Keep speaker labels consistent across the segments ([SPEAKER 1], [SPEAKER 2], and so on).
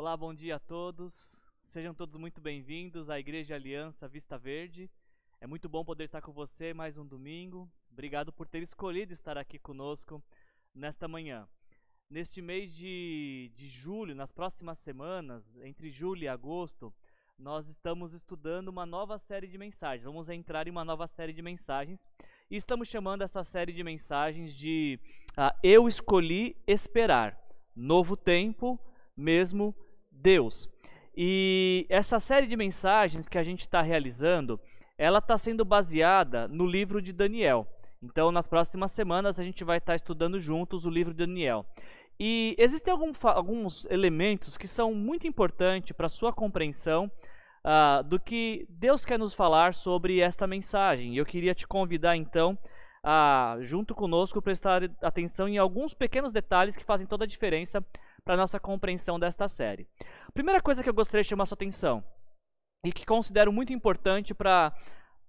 [SPEAKER 1] Olá, bom dia a todos. Sejam todos muito bem-vindos à Igreja Aliança Vista Verde. É muito bom poder estar com você mais um domingo. Obrigado por ter escolhido estar aqui conosco nesta manhã. Neste mês de, de julho, nas próximas semanas, entre julho e agosto, nós estamos estudando uma nova série de mensagens. Vamos entrar em uma nova série de mensagens. E estamos chamando essa série de mensagens de uh, Eu Escolhi Esperar. Novo Tempo, mesmo Deus. E essa série de mensagens que a gente está realizando, ela está sendo baseada no livro de Daniel. Então, nas próximas semanas, a gente vai estar tá estudando juntos o livro de Daniel. E existem algum, alguns elementos que são muito importantes para a sua compreensão uh, do que Deus quer nos falar sobre esta mensagem. E eu queria te convidar, então, a, junto conosco, prestar atenção em alguns pequenos detalhes que fazem toda a diferença para nossa compreensão desta série. Primeira coisa que eu gostaria de chamar sua atenção e que considero muito importante para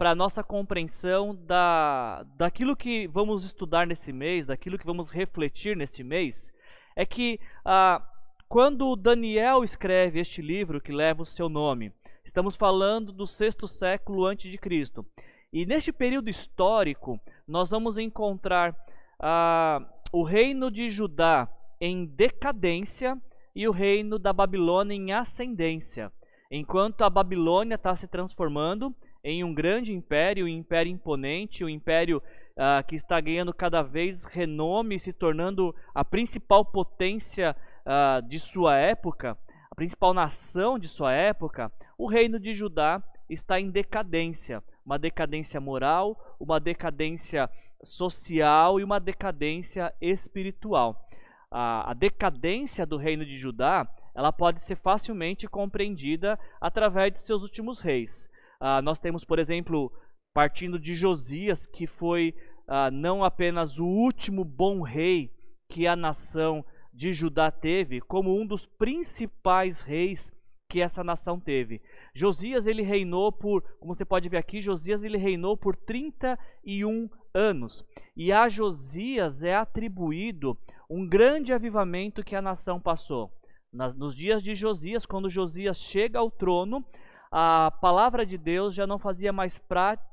[SPEAKER 1] para a nossa compreensão da, daquilo que vamos estudar nesse mês, daquilo que vamos refletir nesse mês, é que ah, quando Daniel escreve este livro que leva o seu nome, estamos falando do sexto século antes de Cristo. E neste período histórico, nós vamos encontrar ah, o reino de Judá em decadência e o reino da Babilônia em ascendência. Enquanto a Babilônia está se transformando em um grande império, um império imponente, um império uh, que está ganhando cada vez renome, se tornando a principal potência uh, de sua época, a principal nação de sua época, o reino de Judá está em decadência, uma decadência moral, uma decadência social e uma decadência espiritual a, a decadência do reino de Judá ela pode ser facilmente compreendida através de seus últimos reis. Uh, nós temos, por exemplo, partindo de Josias, que foi uh, não apenas o último bom rei que a nação de Judá teve, como um dos principais reis que essa nação teve. Josias ele reinou por, como você pode ver aqui, Josias ele reinou por 31 anos. E a Josias é atribuído um grande avivamento que a nação passou. Nos dias de Josias, quando Josias chega ao trono, a palavra de Deus já não fazia mais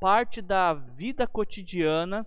[SPEAKER 1] parte da vida cotidiana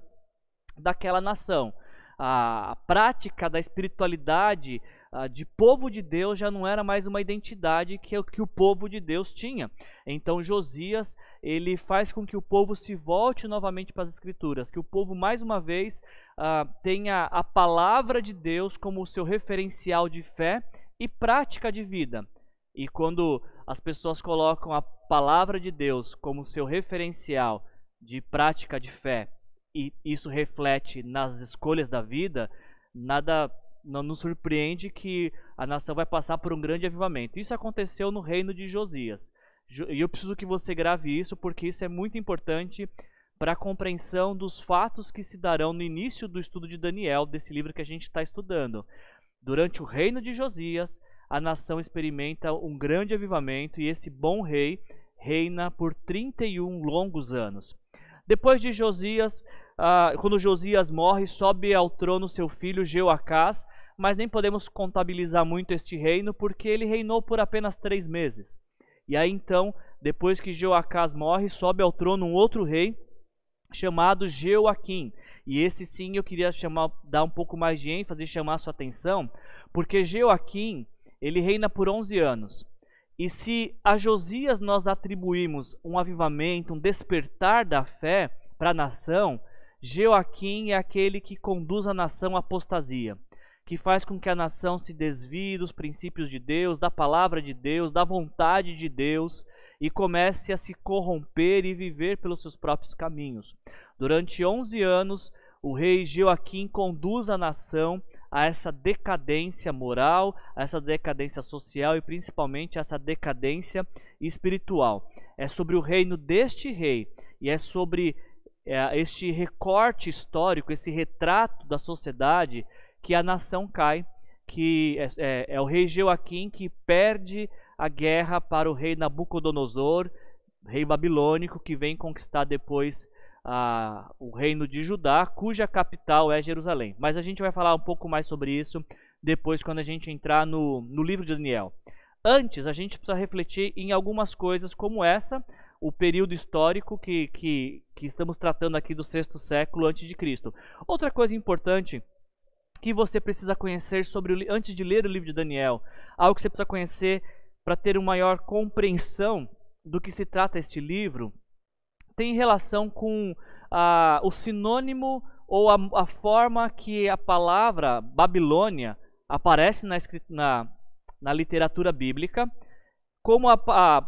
[SPEAKER 1] daquela nação. A, prática da espiritualidade de povo de Deus já não era mais uma identidade que, o povo de Deus tinha. Então Josias ele faz com que o povo se volte novamente para as escrituras, que o povo mais uma vez uh, tenha a palavra de Deus como seu referencial de fé e prática de vida. E quando as pessoas colocam a palavra de Deus como seu referencial de prática de fé e isso reflete nas escolhas da vida, nada não nos surpreende que a nação vai passar por um grande avivamento. Isso aconteceu no reino de Josias. E eu preciso que você grave isso porque isso é muito importante para a compreensão dos fatos que se darão no início do estudo de Daniel, desse livro que a gente está estudando. Durante o reino de Josias, a nação experimenta um grande avivamento e esse bom rei reina por 31 longos anos. Depois de Josias, ah, quando Josias morre, sobe ao trono seu filho Jeoacás, mas nem podemos contabilizar muito este reino, porque ele reinou por apenas três meses. E aí então, depois que Jeoacás morre, sobe ao trono um outro rei, chamado Jeoaquim. E esse sim eu queria chamar, dar um pouco mais de ênfase e chamar a sua atenção, porque Jeoaquim, ele reina por 11 anos. E se a Josias nós atribuímos um avivamento, um despertar da fé para a nação, Joaquim é aquele que conduz a nação à apostasia, que faz com que a nação se desvie dos princípios de Deus, da palavra de Deus, da vontade de Deus e comece a se corromper e viver pelos seus próprios caminhos. Durante 11 anos, o rei Joaquim conduz a nação a essa decadência moral, a essa decadência social e principalmente a essa decadência espiritual. É sobre o reino deste rei e é sobre é, este recorte histórico, esse retrato da sociedade que a nação cai, que é, é, é o rei Joaquim que perde a guerra para o rei Nabucodonosor, rei babilônico, que vem conquistar depois a, o reino de Judá, cuja capital é Jerusalém. Mas a gente vai falar um pouco mais sobre isso depois, quando a gente entrar no, no livro de Daniel. antes a gente precisa refletir em algumas coisas como essa, o período histórico que, que, que estamos tratando aqui do sexto século antes de Cristo. Outra coisa importante que você precisa conhecer sobre antes de ler o livro de Daniel, algo que você precisa conhecer para ter uma maior compreensão do que se trata este livro, tem relação com ah, o sinônimo ou a, a, forma que a palavra Babilônia aparece na, na, na literatura bíblica, como a, a,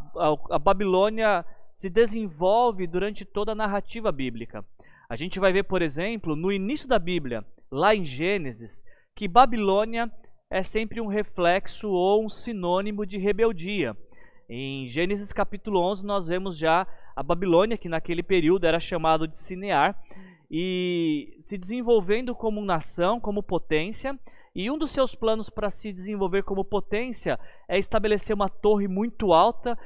[SPEAKER 1] a Babilônia se desenvolve durante toda a narrativa bíblica. A gente vai ver, por exemplo, no início da Bíblia, lá em Gênesis, que Babilônia é sempre um reflexo ou um sinônimo de rebeldia. Em Gênesis capítulo 11 nós vemos já a Babilônia, que naquele período era chamado de Cinear, e se desenvolvendo como nação, como potência, e um dos seus planos para se desenvolver como potência é estabelecer uma torre muito alta,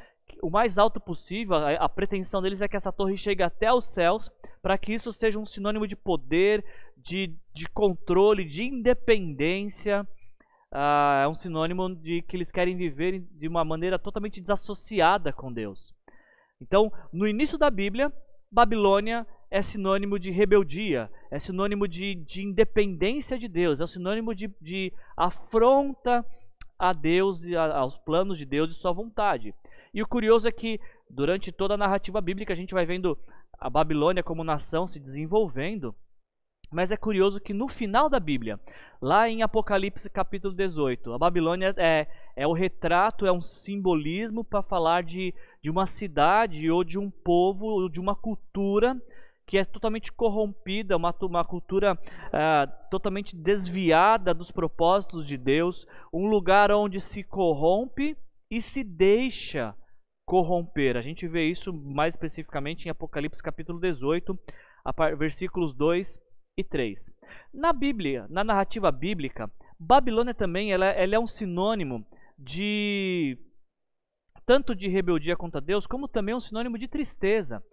[SPEAKER 1] o mais alto possível. A, a pretensão deles é que essa torre chegue até os céus, para que isso seja um sinônimo de poder, de, de controle, de independência. Uh, é um sinônimo de que eles querem viver de uma maneira totalmente desassociada com Deus. Então, no início da Bíblia, Babilônia é sinônimo de rebeldia, é sinônimo de, de independência de Deus, é sinônimo de, de afronta a Deus e a, aos planos de Deus e sua vontade. E o curioso é que durante toda a narrativa bíblica a gente vai vendo a Babilônia como nação se desenvolvendo, mas é curioso que no final da Bíblia, lá em Apocalipse capítulo 18, a Babilônia é, é o retrato, é um simbolismo para falar de, de uma cidade ou de um povo ou de uma cultura que é totalmente corrompida, uma, uma cultura uh, totalmente desviada dos propósitos de Deus, um lugar onde se corrompe e se deixa corromper. A gente vê isso mais especificamente em Apocalipse capítulo 18, versículos 2 e 3. Na Bíblia, na narrativa bíblica, Babilônia também ela, ela é um sinônimo de tanto de rebeldia contra Deus, como também um sinônimo de tristeza.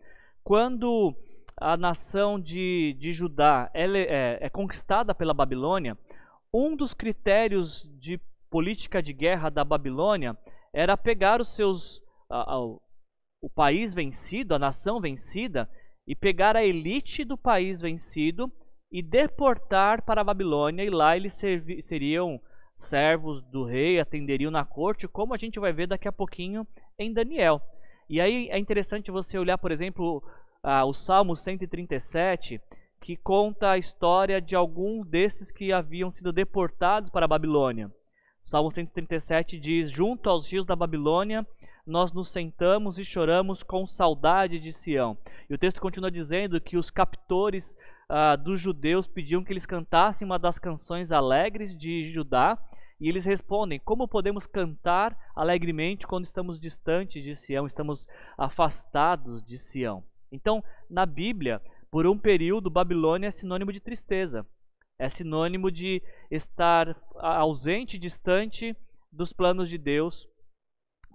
[SPEAKER 1] Quando a nação de, de Judá ela é, é conquistada pela Babilônia, um dos critérios de política de guerra da Babilônia era pegar os seus a, a, o país vencido, a nação vencida, e pegar a elite do país vencido e deportar para a Babilônia, e lá eles seriam servos do rei, atenderiam na corte, como a gente vai ver daqui a pouquinho em Daniel. E aí é interessante você olhar, por exemplo, ah, o Salmo 137, que conta a história de alguns desses que haviam sido deportados para a Babilônia. O Salmo 137 diz: Junto aos rios da Babilônia, nós nos sentamos e choramos com saudade de Sião. E o texto continua dizendo que os captores ah, dos judeus pediam que eles cantassem uma das canções alegres de Judá. E eles respondem: Como podemos cantar alegremente quando estamos distantes de Sião, estamos afastados de Sião? Então, na Bíblia, por um período, Babilônia é sinônimo de tristeza, é sinônimo de estar ausente, distante dos planos de Deus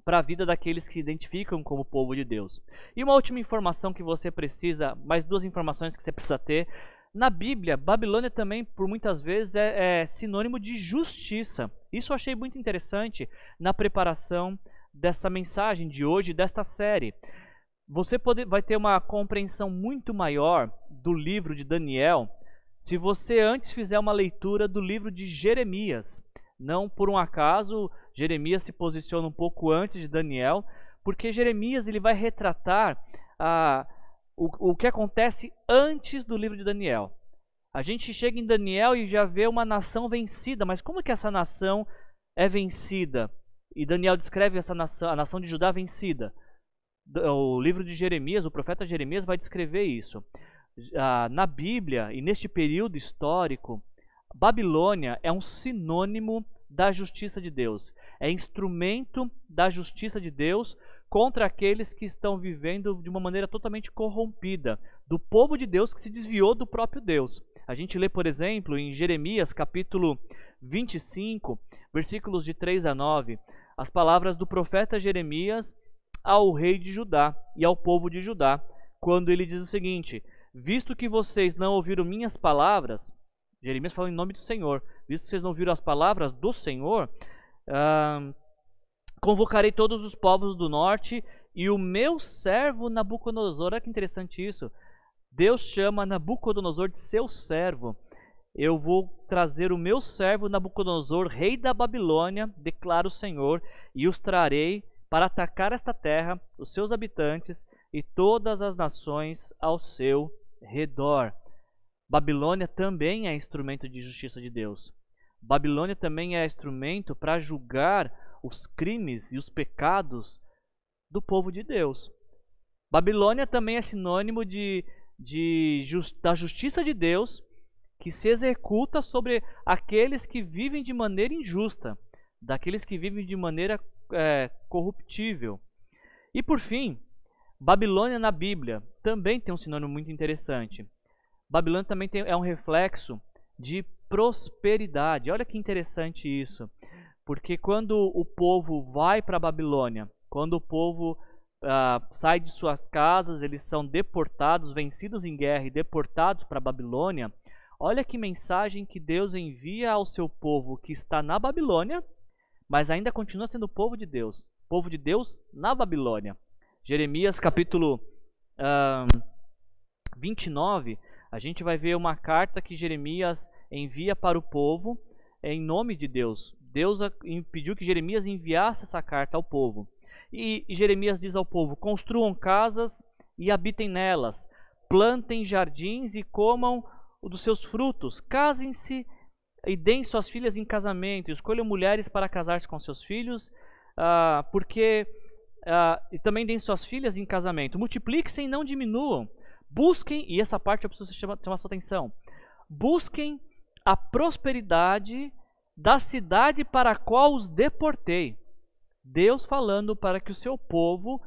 [SPEAKER 1] para a vida daqueles que se identificam como povo de Deus. E uma última informação que você precisa, mais duas informações que você precisa ter. Na Bíblia, Babilônia também, por muitas vezes, é, é sinônimo de justiça. Isso eu achei muito interessante na preparação dessa mensagem de hoje, desta série você pode, vai ter uma compreensão muito maior do livro de Daniel se você antes fizer uma leitura do livro de Jeremias. Não por um acaso, Jeremias se posiciona um pouco antes de Daniel, porque Jeremias ele vai retratar ah, o, o que acontece antes do livro de Daniel. A gente chega em Daniel e já vê uma nação vencida, mas como que essa nação é vencida? E Daniel descreve essa nação, a nação de Judá vencida o livro de Jeremias, o profeta Jeremias vai descrever isso. Ah, na Bíblia e neste período histórico, Babilônia é um sinônimo da justiça de Deus. É instrumento da justiça de Deus contra aqueles que estão vivendo de uma maneira totalmente corrompida, do povo de Deus que se desviou do próprio Deus. A gente lê, por exemplo, em Jeremias capítulo 25, versículos de 3 a 9, as palavras do profeta Jeremias ao rei de Judá e ao povo de Judá, quando ele diz o seguinte: Visto que vocês não ouviram minhas palavras, Jeremias fala em nome do Senhor, visto que vocês não ouviram as palavras do Senhor, Convocarei todos os povos do norte e o meu servo Nabucodonosor. Olha que interessante isso. Deus chama Nabucodonosor de seu servo. Eu vou trazer o meu servo Nabucodonosor, rei da Babilônia, declara o Senhor, e os trarei para atacar esta terra, os seus habitantes e todas as nações ao seu redor. Babilônia também é instrumento de justiça de Deus. Babilônia também é instrumento para julgar os crimes e os pecados do povo de Deus. Babilônia também é sinônimo de, de just, da justiça de Deus que se executa sobre aqueles que vivem de maneira injusta, daqueles que vivem de maneira é, corruptível. E por fim, Babilônia na Bíblia também tem um sinônimo muito interessante. Babilônia também tem, é um reflexo de prosperidade. Olha que interessante isso. Porque quando o povo vai para Babilônia, quando o povo uh, sai de suas casas, eles são deportados, vencidos em guerra e deportados para Babilônia, olha que mensagem que Deus envia ao seu povo que está na Babilônia, mas ainda continua sendo povo de Deus. Povo de Deus na Babilônia. Jeremias capítulo uh, 29, a gente vai ver uma carta que Jeremias envia para o povo em nome de Deus. Deus pediu que Jeremias enviasse essa carta ao povo. E, e Jeremias diz ao povo: Construam casas e habitem nelas, plantem jardins e comam dos seus frutos, casem-se e deem suas filhas em casamento, escolham mulheres para casar-se com seus filhos, uh, porque uh, e também deem suas filhas em casamento. Multipliquem-se e não diminuam. Busquem, e essa parte eu preciso chamar, chamar sua atenção. Busquem a prosperidade da cidade para a qual os deportei. Deus falando para que o seu povo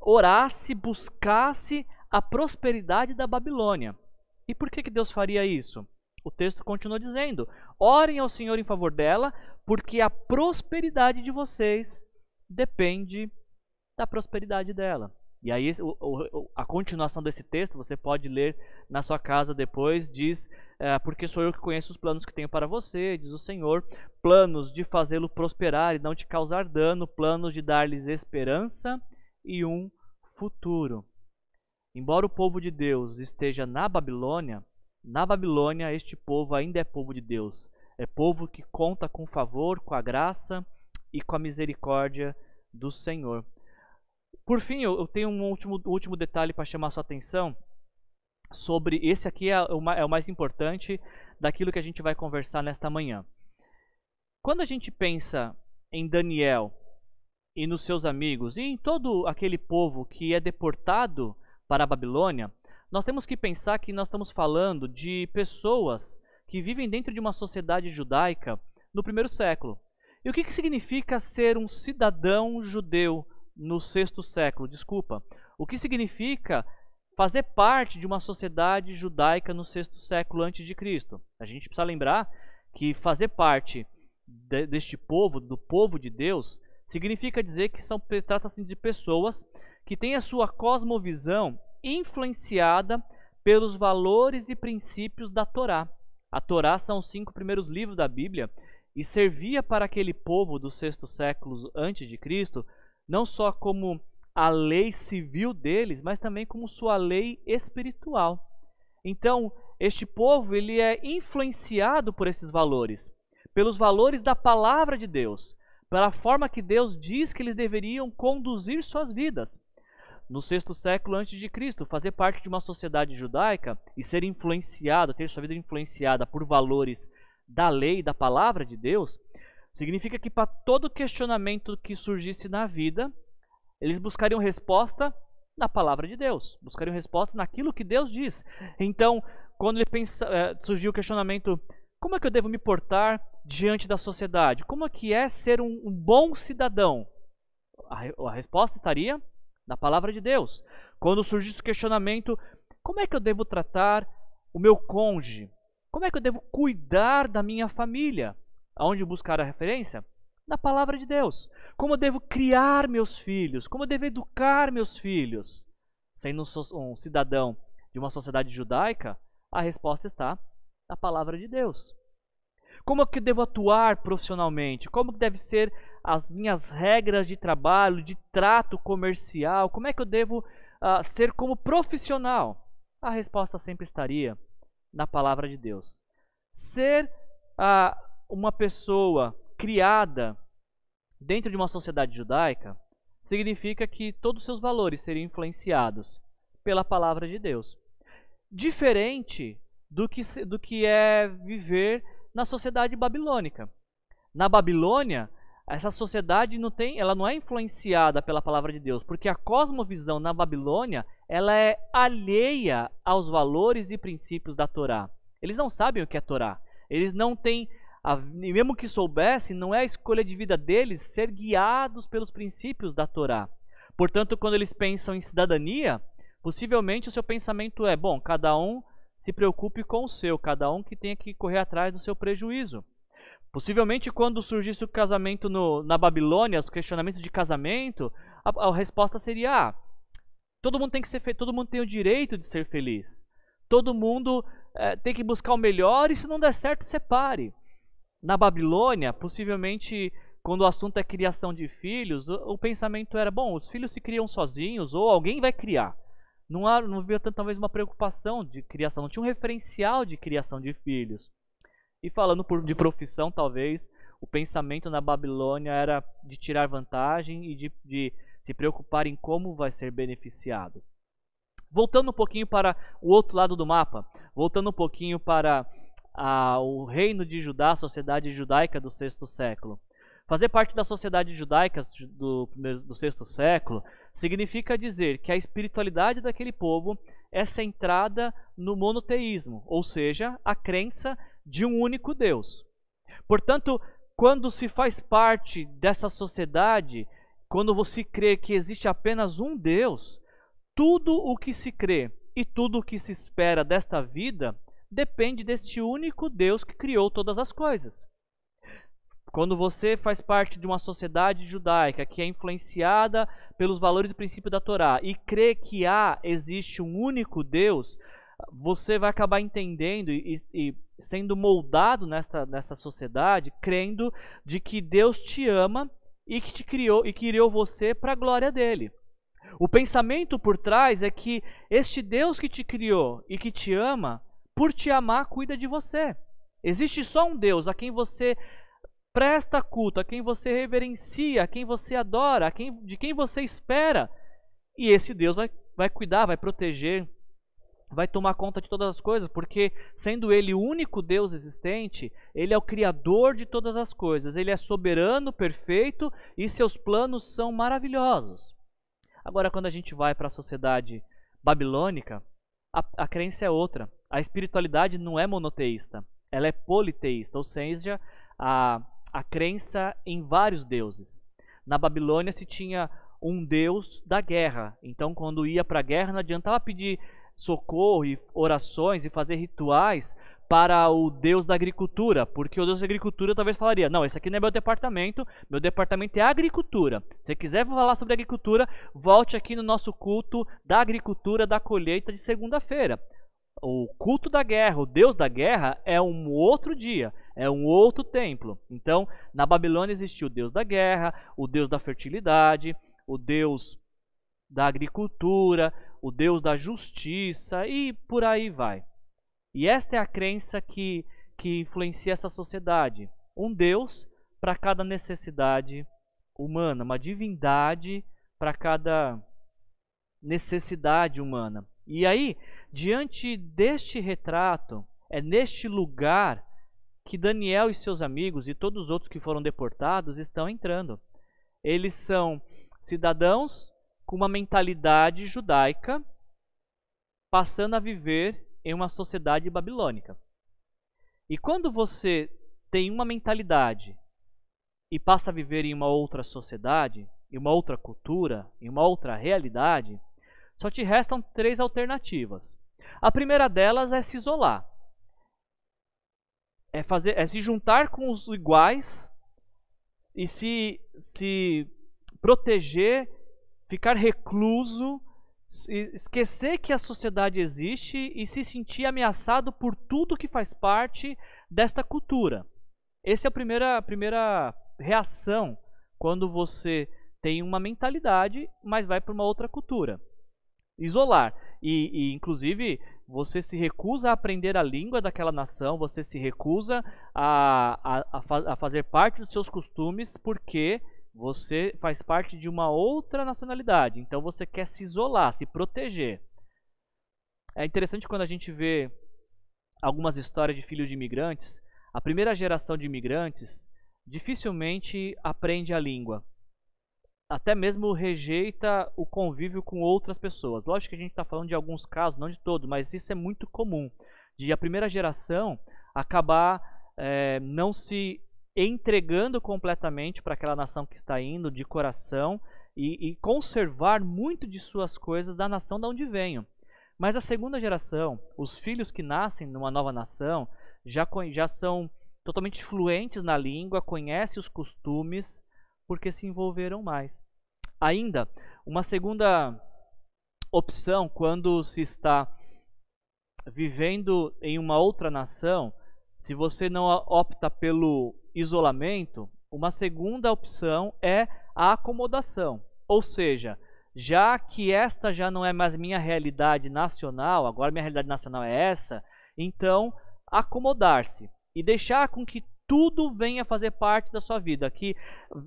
[SPEAKER 1] orasse, buscasse a prosperidade da Babilônia. E por que, que Deus faria isso? O texto continua dizendo: Orem ao Senhor em favor dela, porque a prosperidade de vocês depende da prosperidade dela. E aí o, o, a continuação desse texto você pode ler na sua casa depois, diz, é, porque sou eu que conheço os planos que tenho para você, diz o Senhor, planos de fazê-lo prosperar e não te causar dano, planos de dar-lhes esperança e um futuro. Embora o povo de Deus esteja na Babilônia, na Babilônia este povo ainda é povo de Deus. É povo que conta com o favor, com a graça e com a misericórdia do Senhor. Por fim, eu, tenho um último, último detalhe para chamar sua atenção sobre esse aqui é o, é o mais importante daquilo que a gente vai conversar nesta manhã. Quando a gente pensa em Daniel e nos seus amigos e em todo aquele povo que é deportado para a Babilônia, nós temos que pensar que nós estamos falando de pessoas que vivem dentro de uma sociedade judaica no primeiro século. E o que, que significa ser um cidadão judeu no sexto século, desculpa. O que significa fazer parte de uma sociedade judaica no sexto século antes de Cristo? A gente precisa lembrar que fazer parte de, deste povo, do povo de Deus, significa dizer que são trata-se de pessoas que têm a sua cosmovisão influenciada pelos valores e princípios da Torá. A Torá são os cinco primeiros livros da Bíblia e servia para aquele povo do sexto século antes de Cristo não só como a lei civil deles, mas também como sua lei espiritual. Então, este povo ele é influenciado por esses valores, pelos valores da palavra de Deus, pela forma que Deus diz que eles deveriam conduzir suas vidas. No sexto século antes de Cristo, fazer parte de uma sociedade judaica e ser influenciado, ter sua vida influenciada por valores da lei, da palavra de Deus, Significa que para todo questionamento que surgisse na vida, eles buscariam resposta na palavra de Deus, buscariam resposta naquilo que Deus diz. Então, quando ele pensa, é, surgiu o questionamento: como é que eu devo me portar diante da sociedade? Como é que é ser um, um bom cidadão? A, a resposta estaria na palavra de Deus. Quando surgisse o questionamento: como é que eu devo tratar o meu cônjuge? Como é que eu devo cuidar da minha família? Aonde buscar a referência? Na palavra de Deus. Como eu devo criar meus filhos? Como eu devo educar meus filhos? Sendo um cidadão de uma sociedade judaica, a resposta está na palavra de Deus. Como é que eu devo atuar profissionalmente? Como deve ser as minhas regras de trabalho, de trato comercial? Como é que eu devo uh, ser como profissional? A resposta sempre estaria na palavra de Deus. Ser uh, uma pessoa criada dentro de uma sociedade judaica significa que todos os seus valores seriam influenciados pela palavra de Deus. Diferente do que, do que é viver na sociedade babilônica. Na Babilônia, essa sociedade não tem, ela não é influenciada pela palavra de Deus, porque a cosmovisão na Babilônia, ela é alheia aos valores e princípios da Torá. Eles não sabem o que é Torá. Eles não têm, a, mesmo que soubessem, não é a escolha de vida deles ser guiados pelos princípios da Torá. Portanto, quando eles pensam em cidadania, possivelmente o seu pensamento é: bom, cada um se preocupe com o seu, cada um que tenha que correr atrás do seu prejuízo. Possivelmente, quando surgisse o casamento no, na Babilônia, os questionamentos de casamento, a, a resposta seria: ah, todo mundo tem que ser, todo mundo tem o direito de ser feliz. Todo mundo é, tem que buscar o melhor e se não der certo, separe. Na Babilônia, possivelmente, quando o assunto é criação de filhos, o, o pensamento era: bom, os filhos se criam sozinhos ou alguém vai criar não, há, não havia talvez uma preocupação de criação, não tinha um referencial de criação de filhos. E falando por, de profissão, talvez o pensamento na Babilônia era de tirar vantagem e de, de se preocupar em como vai ser beneficiado. Voltando um pouquinho para o outro lado do mapa, voltando um pouquinho para a, o reino de Judá, a sociedade judaica do sexto século. Fazer parte da sociedade judaica do, do sexto século significa dizer que a espiritualidade daquele povo é centrada no monoteísmo, ou seja, a crença de um único Deus. Portanto, quando se faz parte dessa sociedade, quando você crê que existe apenas um Deus, tudo o que se crê e tudo o que se espera desta vida depende deste único Deus que criou todas as coisas. Quando você faz parte de uma sociedade judaica que é influenciada pelos valores e princípios da Torá e crê que há, existe um único Deus, você vai acabar entendendo e, e sendo moldado nessa, nessa sociedade, crendo de que Deus te ama e que te criou e criou você para a glória dele. O pensamento por trás é que este Deus que te criou e que te ama, por te amar, cuida de você. Existe só um Deus a quem você presta culto, a quem você reverencia, a quem você adora, a quem, de quem você espera. E esse Deus vai, vai cuidar, vai proteger, vai tomar conta de todas as coisas, porque sendo Ele o único Deus existente, Ele é o Criador de todas as coisas, Ele é soberano, perfeito e seus planos são maravilhosos. Agora, quando a gente vai para a sociedade babilônica, a, a crença é outra. A espiritualidade não é monoteísta, ela é politeísta, ou seja, a, a crença em vários deuses. Na Babilônia se tinha um deus da guerra. Então, quando ia para a guerra, não adiantava pedir socorro e orações e fazer rituais para o deus da agricultura, porque o deus da agricultura talvez falaria: Não, esse aqui não é meu departamento, meu departamento é agricultura. Se quiser falar sobre agricultura, volte aqui no nosso culto da agricultura da colheita de segunda-feira. O culto da guerra, o deus da guerra, é um outro dia, é um outro templo. Então, na Babilônia existia o deus da guerra, o deus da fertilidade, o deus da agricultura, o deus da justiça e por aí vai. E esta é a crença que, que influencia essa sociedade. Um deus para cada necessidade humana, uma divindade para cada necessidade humana. E aí, Diante deste retrato, é neste lugar que Daniel e seus amigos e todos os outros que foram deportados estão entrando. Eles são cidadãos com uma mentalidade judaica, passando a viver em uma sociedade babilônica. E quando você tem uma mentalidade e passa a viver em uma outra sociedade, em uma outra cultura, em uma outra realidade, só te restam três alternativas. A primeira delas é se isolar. É, fazer, é se juntar com os iguais e se, se proteger, ficar recluso, esquecer que a sociedade existe e se sentir ameaçado por tudo que faz parte desta cultura. Essa é a primeira, a primeira reação quando você tem uma mentalidade, mas vai para uma outra cultura. Isolar. E, e, inclusive, você se recusa a aprender a língua daquela nação, você se recusa a, a, a, a fazer parte dos seus costumes, porque você faz parte de uma outra nacionalidade. Então você quer se isolar, se proteger. É interessante quando a gente vê algumas histórias de filhos de imigrantes. A primeira geração de imigrantes dificilmente aprende a língua até mesmo rejeita o convívio com outras pessoas. Lógico que a gente está falando de alguns casos, não de todos, mas isso é muito comum. De a primeira geração acabar é, não se entregando completamente para aquela nação que está indo de coração e, e, conservar muito de suas coisas da nação da onde venham. Mas a segunda geração, os filhos que nascem numa nova nação, já, já são totalmente fluentes na língua, conhecem os costumes, porque se envolveram mais. Ainda, uma segunda opção quando se está vivendo em uma outra nação, se você não opta pelo isolamento, uma segunda opção é a acomodação. Ou seja, já que esta já não é mais minha realidade nacional, agora minha realidade nacional é essa, então acomodar-se e deixar com que tudo venha fazer parte da sua vida, que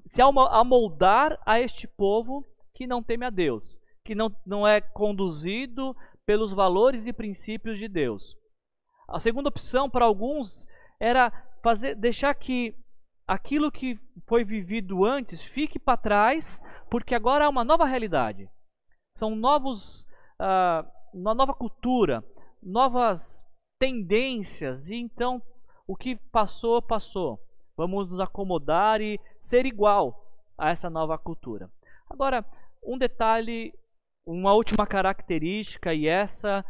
[SPEAKER 1] se amoldar a este povo que não teme a Deus, que não, não é conduzido pelos valores e princípios de Deus. A segunda opção para alguns era fazer, deixar que aquilo que foi vivido antes fique para trás, porque agora há uma nova realidade. São novos, uh, uma nova cultura, novas tendências, e então o que passou, passou. Vamos nos acomodar e ser igual a essa nova cultura. Agora, um detalhe, uma última característica, e essa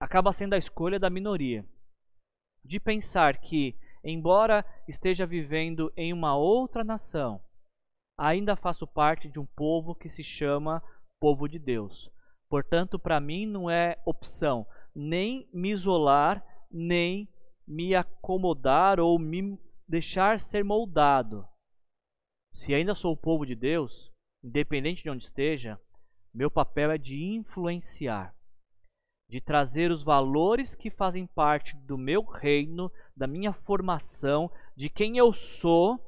[SPEAKER 1] acaba sendo a escolha da minoria. De pensar que, embora esteja vivendo em uma outra nação, ainda faço parte de um povo que se chama povo de Deus. Portanto, para mim não é opção nem me isolar, nem me acomodar ou me deixar ser moldado. Se ainda sou o povo de Deus, independente de onde esteja, meu papel é de influenciar, de trazer os valores que fazem parte do meu reino, da minha formação, de quem eu sou,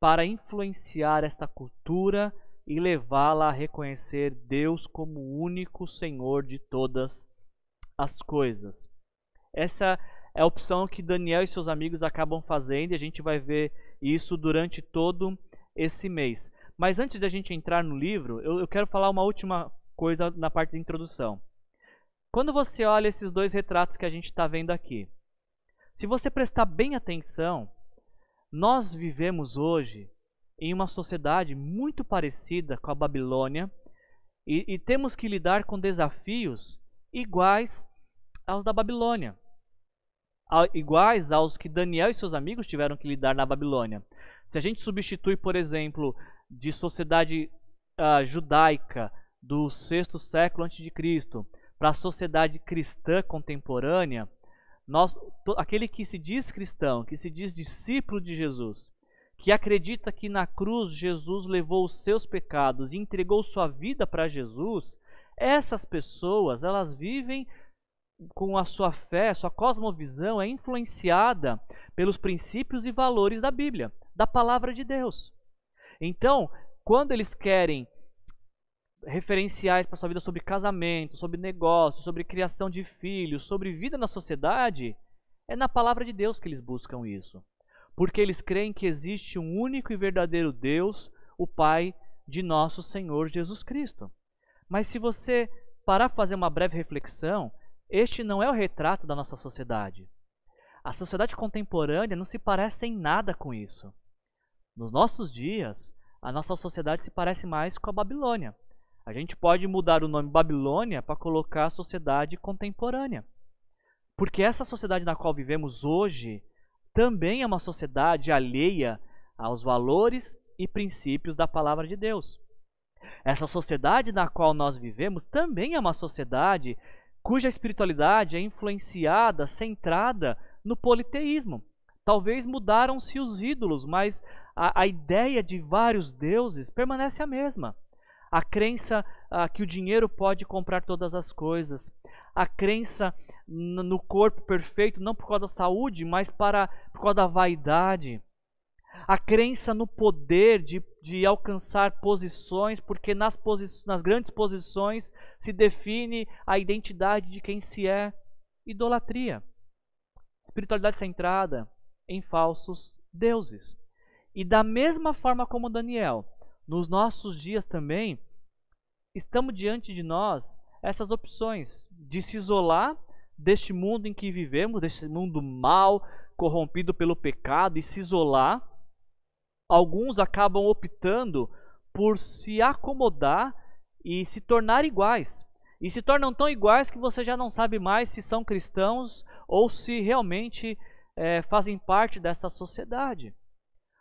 [SPEAKER 1] para influenciar esta cultura e levá-la a reconhecer Deus como o único Senhor de todas as coisas. Essa é a opção que Daniel e seus amigos acabam fazendo e a gente vai ver isso durante todo esse mês. Mas antes de a gente entrar no livro, eu, eu quero falar uma última coisa na parte de introdução. Quando você olha esses dois retratos que a gente está vendo aqui, se você prestar bem atenção, nós vivemos hoje em uma sociedade muito parecida com a Babilônia e, e temos que lidar com desafios iguais aos da Babilônia iguais aos que Daniel e seus amigos tiveram que lidar na Babilônia. Se a gente substitui, por exemplo, de sociedade uh, judaica do sexto século antes de Cristo para a sociedade cristã contemporânea, nós, aquele que se diz cristão, que se diz discípulo de Jesus, que acredita que na cruz Jesus levou os seus pecados e entregou sua vida para Jesus, essas pessoas, elas vivem com a sua fé, sua cosmovisão é influenciada pelos princípios e valores da Bíblia, da palavra de Deus. Então, quando eles querem referenciais para sua vida sobre casamento, sobre negócio, sobre criação de filhos, sobre vida na sociedade, é na palavra de Deus que eles buscam isso. Porque eles creem que existe um único e verdadeiro Deus, o Pai de nosso Senhor Jesus Cristo. Mas se você parar para fazer uma breve reflexão, este não é o retrato da nossa sociedade. A sociedade contemporânea não se parece em nada com isso. Nos nossos dias, a nossa sociedade se parece mais com a Babilônia. A gente pode mudar o nome Babilônia para colocar a sociedade contemporânea. Porque essa sociedade na qual vivemos hoje também é uma sociedade alheia aos valores e princípios da palavra de Deus. Essa sociedade na qual nós vivemos também é uma sociedade cuja espiritualidade é influenciada, centrada no politeísmo. Talvez mudaram-se os ídolos, mas a, a, ideia de vários deuses permanece a mesma. A crença ah, que o dinheiro pode comprar todas as coisas. A crença no corpo perfeito, não por causa da saúde, mas para, por causa da vaidade. A crença no poder de, de alcançar posições, porque nas, posi nas grandes posições se define a identidade de quem se é. Idolatria. Espiritualidade centrada em falsos deuses. E da mesma forma como Daniel, nos nossos dias também, estamos diante de nós essas opções de se isolar deste mundo em que vivemos, deste mundo mal, corrompido pelo pecado, e se isolar. Alguns acabam optando por se acomodar e se tornar iguais. E se tornam tão iguais que você já não sabe mais se são cristãos ou se realmente é, fazem parte dessa sociedade.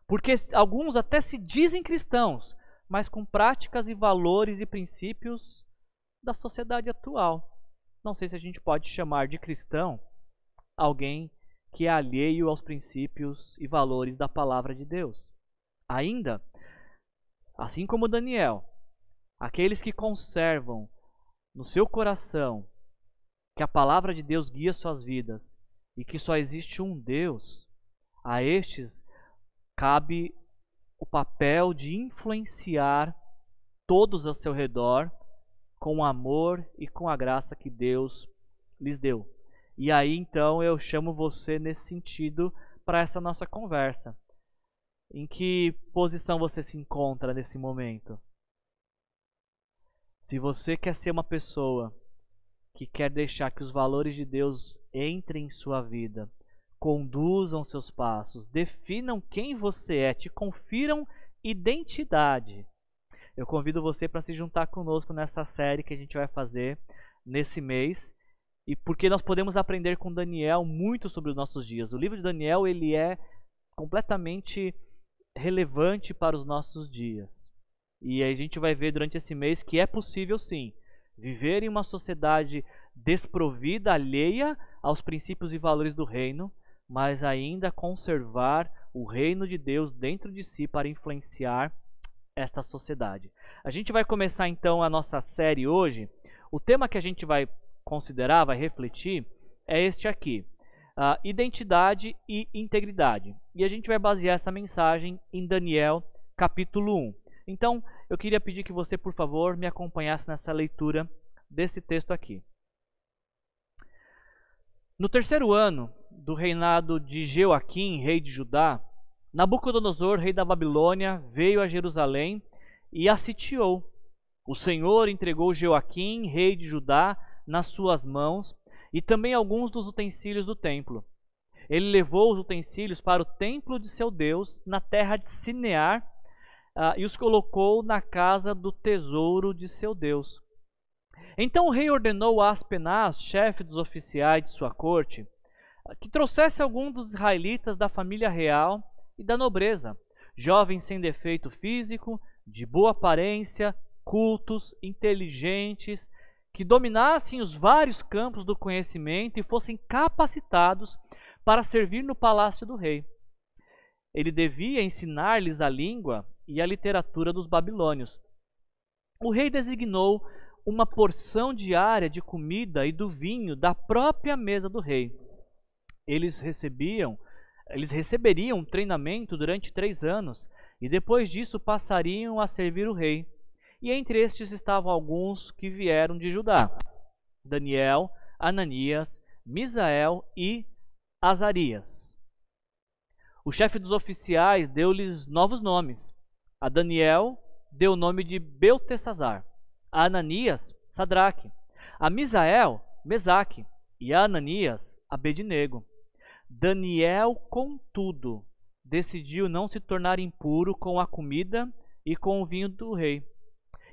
[SPEAKER 1] Porque alguns até se dizem cristãos, mas com práticas e valores e princípios da sociedade atual. Não sei se a gente pode chamar de cristão alguém que é alheio aos princípios e valores da palavra de Deus. Ainda, assim como Daniel, aqueles que conservam no seu coração que a palavra de Deus guia suas vidas e que só existe um Deus, a estes cabe o papel de influenciar todos ao seu redor com o amor e com a graça que Deus lhes deu. E aí então eu chamo você nesse sentido para essa nossa conversa. Em que posição você se encontra nesse momento? Se você quer ser uma pessoa que quer deixar que os valores de Deus entrem em sua vida, conduzam seus passos, definam quem você é, te confiram identidade, eu convido você para se juntar conosco nessa série que a gente vai fazer nesse mês. E porque nós podemos aprender com Daniel muito sobre os nossos dias. O livro de Daniel ele é completamente relevante para os nossos dias. E a gente vai ver durante esse mês que é possível sim viver em uma sociedade desprovida, alheia aos princípios e valores do reino, mas ainda conservar o reino de Deus dentro de si para influenciar esta sociedade. A gente vai começar então a nossa série hoje. O tema que a gente vai considerar, vai refletir, é este aqui: identidade e integridade. E a gente vai basear essa mensagem em Daniel, capítulo 1. Então, eu queria pedir que você, por favor, me acompanhasse nessa leitura desse texto aqui. No terceiro ano do reinado de Jeoaquim, rei de Judá, Nabucodonosor, rei da Babilônia, veio a Jerusalém e a sitiou. O Senhor entregou Joaquim, rei de Judá, nas suas mãos e também alguns dos utensílios do templo. Ele levou os utensílios para o templo de seu Deus, na terra de Sinear, uh, e os colocou na casa do tesouro de seu Deus. Então o rei ordenou a Aspenaz, chefe dos oficiais de sua corte, que trouxesse algum dos israelitas da família real e da nobreza, jovens sem defeito físico, de boa aparência, cultos, inteligentes, que dominassem os vários campos do conhecimento e fossem capacitados para servir no palácio do rei. Ele devia ensinar-lhes a língua e a literatura dos babilônios. O rei designou uma porção diária de comida e do vinho da própria mesa do rei. Eles recebiam eles receberiam treinamento durante três anos e depois disso passariam a servir o rei. E entre estes estavam alguns que vieram de Judá: Daniel, Ananias, Misael e Azarias. O chefe dos oficiais deu-lhes novos nomes. A Daniel deu o nome de Beltesazar, a Ananias, Sadraque, a Misael, Mesaque e a Ananias, Abednego. Daniel, contudo, decidiu não se tornar impuro com a comida e com o vinho do rei.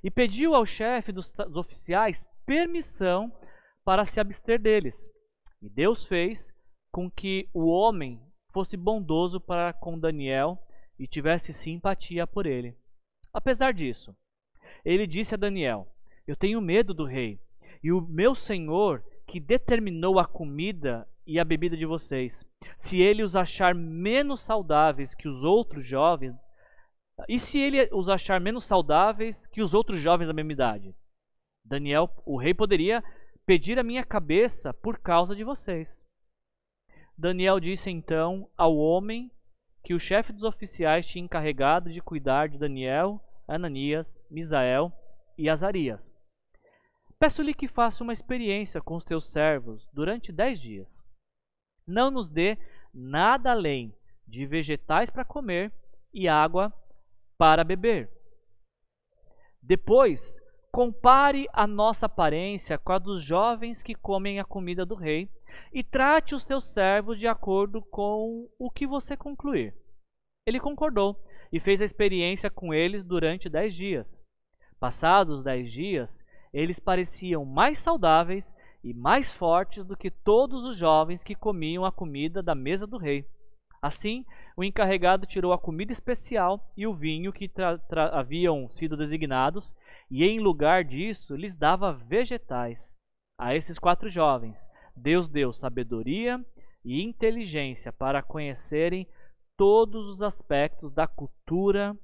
[SPEAKER 1] E pediu ao chefe dos, oficiais permissão para se abster deles. E Deus fez com que o homem fosse bondoso para com Daniel e tivesse simpatia por ele. Apesar disso, ele disse a Daniel: Eu tenho medo do rei, e o meu senhor, que determinou a comida e a bebida de vocês. Se ele os achar menos saudáveis que os outros jovens, e se ele os achar menos saudáveis que os outros jovens da mesma idade? Daniel, o rei poderia pedir a minha cabeça por causa de vocês. Daniel disse então ao homem que o chefe dos oficiais tinha encarregado de cuidar de Daniel, Ananias, Misael e Azarias. Peço-lhe que faça uma experiência com os teus servos durante dez dias. Não nos dê nada além de vegetais para comer e água para beber. Depois, compare a nossa aparência com a dos jovens que comem a comida do rei e trate os teus servos de acordo com o que você concluir. Ele concordou e fez a experiência com eles durante dez dias. Passados dez dias, eles pareciam mais saudáveis e mais fortes do que todos os jovens que comiam a comida da mesa do rei. Assim, o encarregado tirou a comida especial e o vinho que haviam sido designados, e em lugar disso lhes dava vegetais. A esses quatro jovens, Deus deu sabedoria e inteligência para conhecerem todos os aspectos da cultura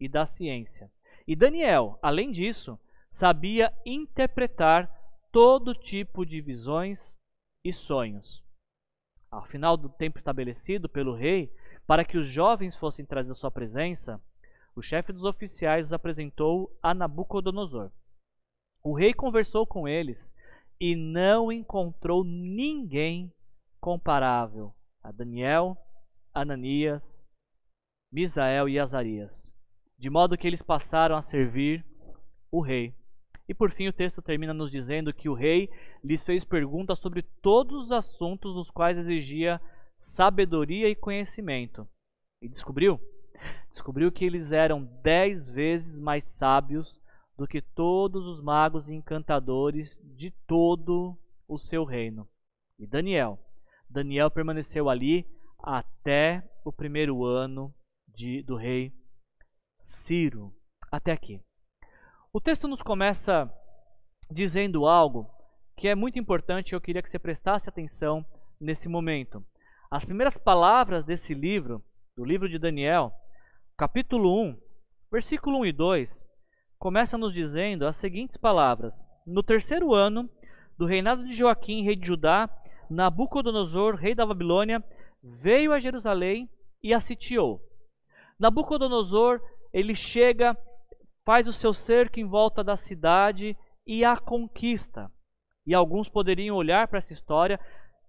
[SPEAKER 1] e da ciência. E Daniel, além disso, sabia interpretar todo tipo de visões e sonhos. Ao final do tempo estabelecido pelo rei, para que os jovens fossem trazidos à sua presença, o chefe dos oficiais os apresentou a Nabucodonosor. O rei conversou com eles e não encontrou ninguém comparável a Daniel, Ananias, Misael e Azarias, de modo que eles passaram a servir o rei. E por fim o texto termina nos dizendo que o rei lhes fez perguntas sobre todos os assuntos nos quais exigia sabedoria e conhecimento. E descobriu? Descobriu que eles eram dez vezes mais sábios do que todos os magos e encantadores de todo o seu reino. E Daniel? Daniel permaneceu ali até o primeiro ano de, do rei Ciro. Até aqui. O texto nos começa dizendo algo que é muito importante e eu queria que você prestasse atenção nesse momento. As primeiras palavras desse livro, do livro de Daniel, capítulo 1, versículo 1 e 2, começa nos dizendo as seguintes palavras: No terceiro ano do reinado de Joaquim, rei de Judá, Nabucodonosor, rei da Babilônia, veio a Jerusalém e a sitiou. Nabucodonosor, ele chega, faz o seu cerco em volta da cidade e a conquista. E alguns poderiam olhar para essa história,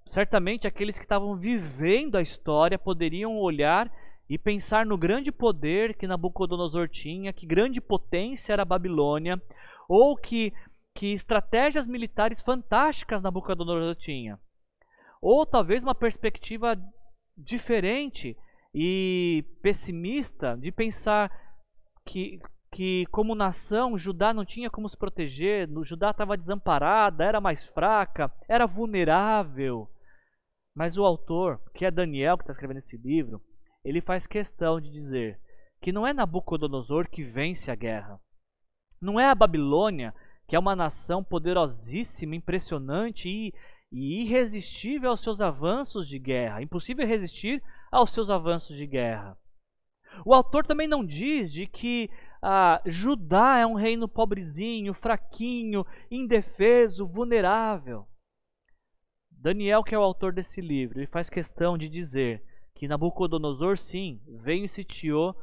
[SPEAKER 1] certamente aqueles que estavam vivendo a história poderiam olhar e pensar no grande poder que Nabucodonosor tinha, que grande potência era a Babilônia, ou que, que estratégias militares fantásticas Nabucodonosor tinha. Ou talvez uma perspectiva diferente e pessimista de pensar que, que como nação Judá não tinha como se proteger, Judá estava desamparada, era mais fraca, era vulnerável. Mas o autor, que é Daniel, que está escrevendo esse livro, ele faz questão de dizer que não é Nabucodonosor que vence a guerra. Não é a Babilônia, que é uma nação poderosíssima, impressionante e, e irresistível aos seus avanços de guerra. Impossível resistir aos seus avanços de guerra. O autor também não diz de que ah, Judá é um reino pobrezinho, fraquinho, indefeso, vulnerável. Daniel, que é o autor desse livro, ele faz questão de dizer que Nabucodonosor, sim, veio e sitiou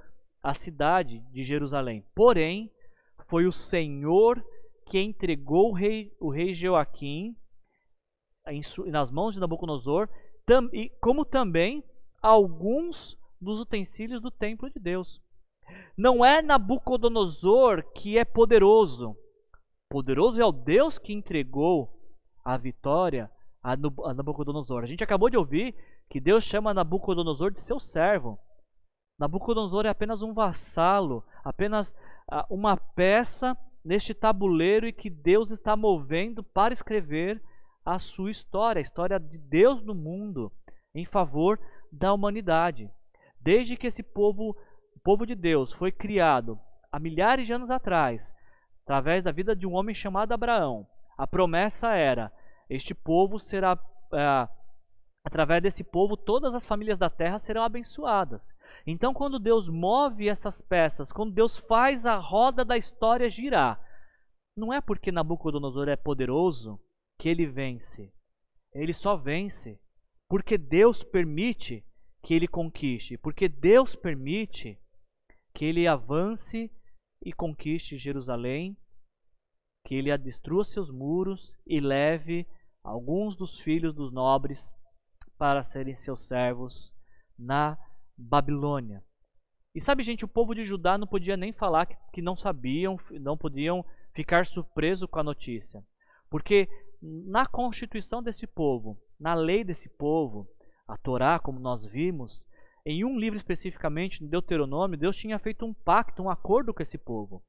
[SPEAKER 1] a cidade de Jerusalém. Porém, foi o Senhor que entregou o rei, o rei Joaquim em, nas mãos de Nabucodonosor, tam, e, como também alguns dos utensílios do templo de Deus. Não é Nabucodonosor que é poderoso. Poderoso é o Deus que entregou a vitória a Nabucodonosor. A gente acabou de ouvir que Deus chama Nabucodonosor de seu servo. Nabucodonosor é apenas um vassalo, apenas uh, uma peça neste tabuleiro e que Deus está movendo para escrever a sua história, a história de Deus no mundo em favor da humanidade. Desde que esse povo, o povo de Deus, foi criado há milhares de anos atrás, através da vida de um homem chamado Abraão, a promessa era: este povo será uh, através desse povo, todas as famílias da terra serão abençoadas. Então, quando Deus move essas peças, quando Deus faz a roda da história girar, não é porque Nabucodonosor é poderoso que ele vence. Ele só vence porque Deus permite que ele conquiste, porque Deus permite que ele avance e conquiste Jerusalém, que ele destrua seus muros e leve alguns dos filhos dos nobres para serem seus servos na Babilônia. E sabe, gente, o povo de Judá não podia nem falar que, que não sabiam, não podiam ficar surpreso com a notícia. Porque na constituição desse povo, na lei desse povo, a Torá, como nós vimos, em um livro especificamente, no Deuteronômio, Deus tinha feito um pacto, um acordo com esse povo.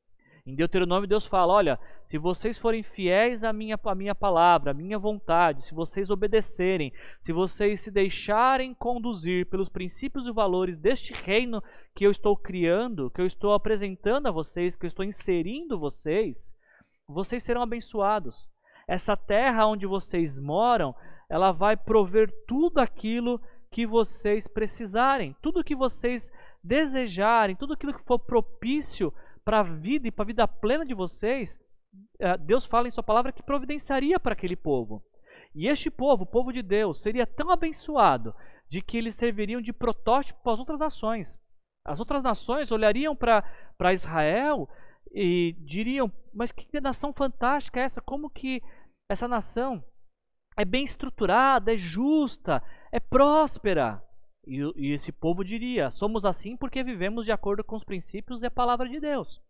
[SPEAKER 1] Em Deuteronômio, Deus fala: Olha, se vocês forem fiéis à minha, à minha palavra, à minha vontade, se vocês obedecerem, se vocês se deixarem conduzir pelos princípios e valores deste reino que eu estou criando, que eu estou apresentando a vocês, que eu estou inserindo vocês, vocês serão abençoados. Essa terra onde vocês moram, ela vai prover tudo aquilo que vocês precisarem, tudo que vocês desejarem, tudo aquilo que for propício para a vida e para a vida plena de vocês, é, Deus fala em Sua palavra que providenciaria para aquele povo. E este povo, o povo de Deus, seria tão abençoado de que eles serviriam de protótipo para as outras nações. As outras nações olhariam para Israel e diriam: Mas que nação fantástica é essa? Como que essa nação é bem estruturada, é justa, é próspera. E, e, esse povo diria: somos assim porque vivemos de acordo com os princípios e a palavra de Deus.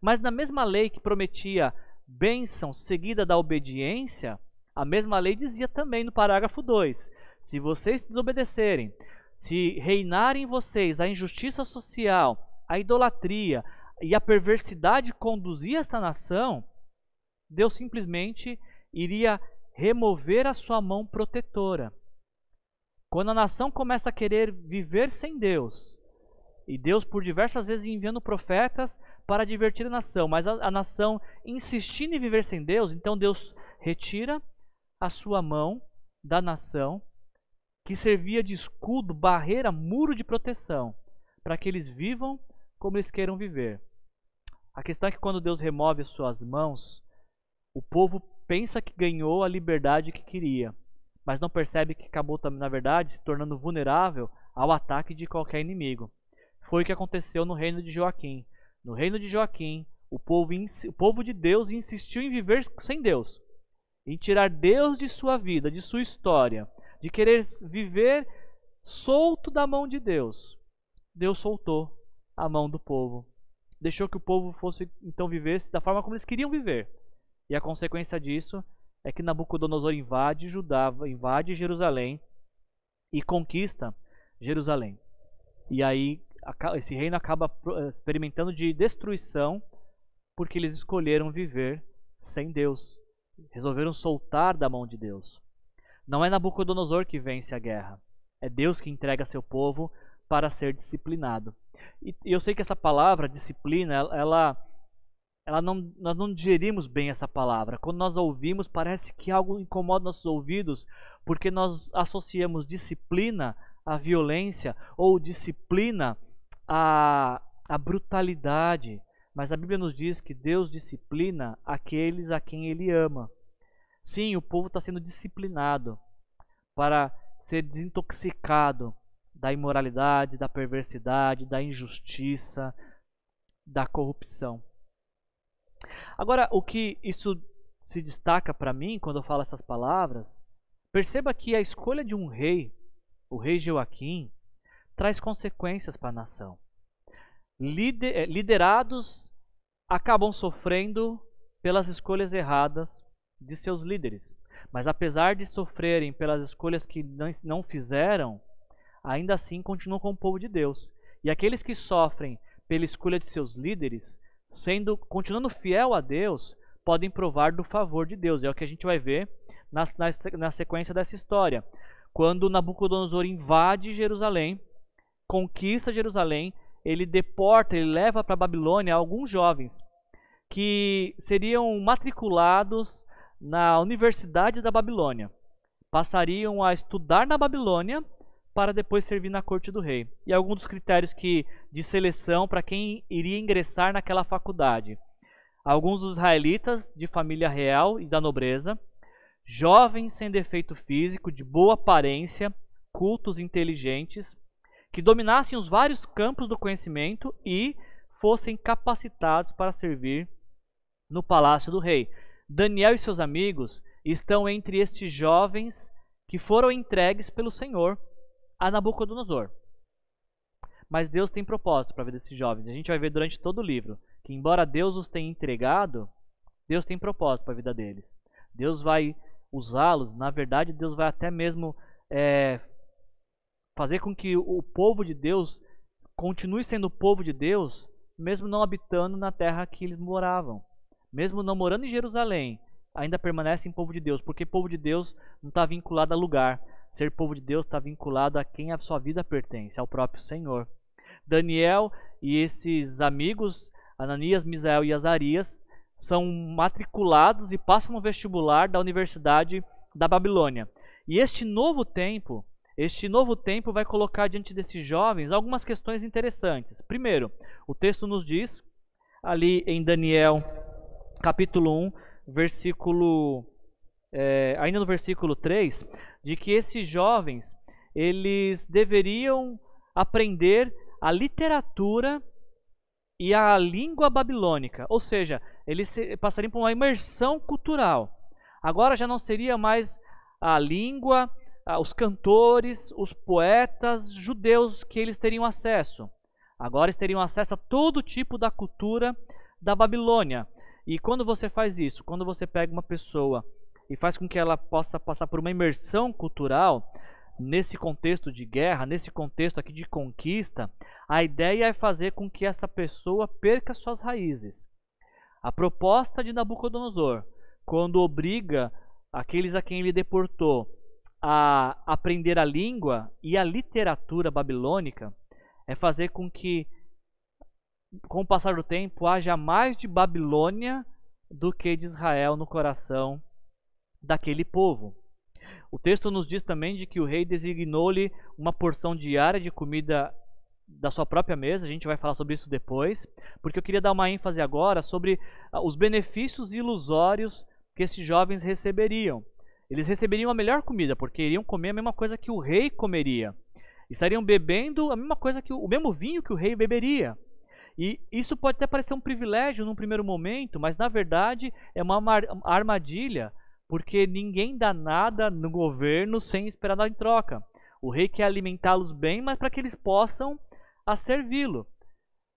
[SPEAKER 1] Mas na mesma lei que prometia bênção seguida da obediência, a mesma lei dizia também no parágrafo 2: se vocês desobedecerem, se reinarem em vocês a injustiça social, a idolatria e a perversidade conduzir esta nação, Deus simplesmente iria remover a sua mão protetora. Quando a nação começa a querer viver sem Deus, e Deus por diversas vezes enviando profetas para divertir a nação, mas a, a nação insistindo em viver sem Deus, então Deus retira a sua mão da nação, que servia de escudo, barreira, muro de proteção, para que eles vivam como eles queiram viver. A questão é que quando Deus remove suas mãos, o povo pensa que ganhou a liberdade que queria, mas não percebe que acabou, na verdade, se tornando vulnerável ao ataque de qualquer inimigo. Foi o que aconteceu no reino de Joaquim. No reino de Joaquim, o povo, o povo de Deus insistiu em viver sem Deus, em tirar Deus de sua vida, de sua história, de querer viver solto da mão de Deus. Deus soltou a mão do povo. Deixou que o povo fosse então vivesse da forma como eles queriam viver. E a consequência disso é que Nabucodonosor invade Judá, invade Jerusalém e conquista Jerusalém. E aí esse reino acaba eh, experimentando de destruição porque eles escolheram viver sem Deus. Resolveram soltar da mão de Deus. Não é Nabucodonosor que vence a guerra. É Deus que entrega seu povo para ser disciplinado. E eu sei que essa palavra disciplina, ela ela não, nós não digerimos bem essa palavra. Quando nós ouvimos, parece que algo incomoda nossos ouvidos, porque nós associamos disciplina à violência ou disciplina à, à brutalidade. Mas a Bíblia nos diz que Deus disciplina aqueles a quem Ele ama. Sim, o povo está sendo disciplinado para ser desintoxicado da imoralidade, da perversidade, da injustiça, da corrupção. Agora, o que isso se destaca para mim quando eu falo essas palavras, perceba que a escolha de um rei, o rei Joaquim, traz consequências para a nação. Eh, liderados acabam sofrendo pelas escolhas erradas de seus líderes. Mas apesar de sofrerem pelas escolhas que não fizeram, ainda assim continuam com o povo de Deus. E aqueles que sofrem pela escolha de seus líderes sendo continuando fiel a Deus, podem provar do favor de Deus. É o que a gente vai ver na, na, na sequência dessa história. Quando Nabucodonosor invade Jerusalém, conquista Jerusalém, ele deporta, ele leva para Babilônia alguns jovens que seriam matriculados na Universidade da Babilônia. passariam a estudar na Babilônia para depois servir na corte do rei. E alguns dos critérios que de seleção para quem iria ingressar naquela faculdade. Alguns dos israelitas de família real e da nobreza, jovens sem defeito físico, de boa aparência, cultos inteligentes, que dominassem os vários campos do conhecimento e fossem capacitados para servir no palácio do rei. Daniel e seus amigos estão entre estes jovens que foram entregues pelo Senhor a Nabucodonosor. Mas Deus tem propósito para a vida desses jovens. A gente vai ver durante todo o livro que, embora Deus os tenha entregado, Deus tem propósito para a vida deles. Deus vai usá-los. Na verdade, Deus vai até mesmo é, fazer com que o povo de Deus continue sendo o povo de Deus, mesmo não habitando na terra que eles moravam. Mesmo não morando em Jerusalém, ainda permanecem povo de Deus, porque povo de Deus não está vinculado a lugar, Ser povo de Deus está vinculado a quem a sua vida pertence, ao próprio Senhor. Daniel e esses amigos, Ananias, Misael e Azarias, são matriculados e passam no vestibular da Universidade da Babilônia. E este novo tempo, este novo tempo vai colocar diante desses jovens algumas questões interessantes. Primeiro, o texto nos diz, ali em Daniel, capítulo 1, versículo. É, ainda no versículo 3, de que esses jovens eles deveriam aprender a literatura e a língua babilônica, ou seja, eles passariam por uma imersão cultural. Agora já não seria mais a língua, os cantores, os poetas judeus que eles teriam acesso. Agora eles teriam acesso a todo tipo da cultura da Babilônia. E quando você faz isso, quando você pega uma pessoa e faz com que ela possa passar por uma imersão cultural nesse contexto de guerra, nesse contexto aqui de conquista, a ideia é fazer com que essa pessoa perca suas raízes. A proposta de Nabucodonosor, quando obriga aqueles a quem ele deportou a aprender a língua e a literatura babilônica, é fazer com que, com o passar do tempo, haja mais de Babilônia do que de Israel no coração daquele povo. O texto nos diz também de que o rei designou-lhe uma porção diária de comida da sua própria mesa, a gente vai falar sobre isso depois, porque eu queria dar uma ênfase agora sobre ah, os benefícios ilusórios que esses jovens receberiam. Eles receberiam a melhor comida, porque iriam comer a mesma coisa que o rei comeria. Estariam bebendo a mesma coisa que o, o mesmo vinho que o rei beberia. E isso pode até parecer um privilégio num primeiro momento, mas na verdade é uma armadilha porque ninguém dá nada no governo sem esperar nada em troca. O rei quer alimentá-los bem, mas para que eles possam a servi-lo.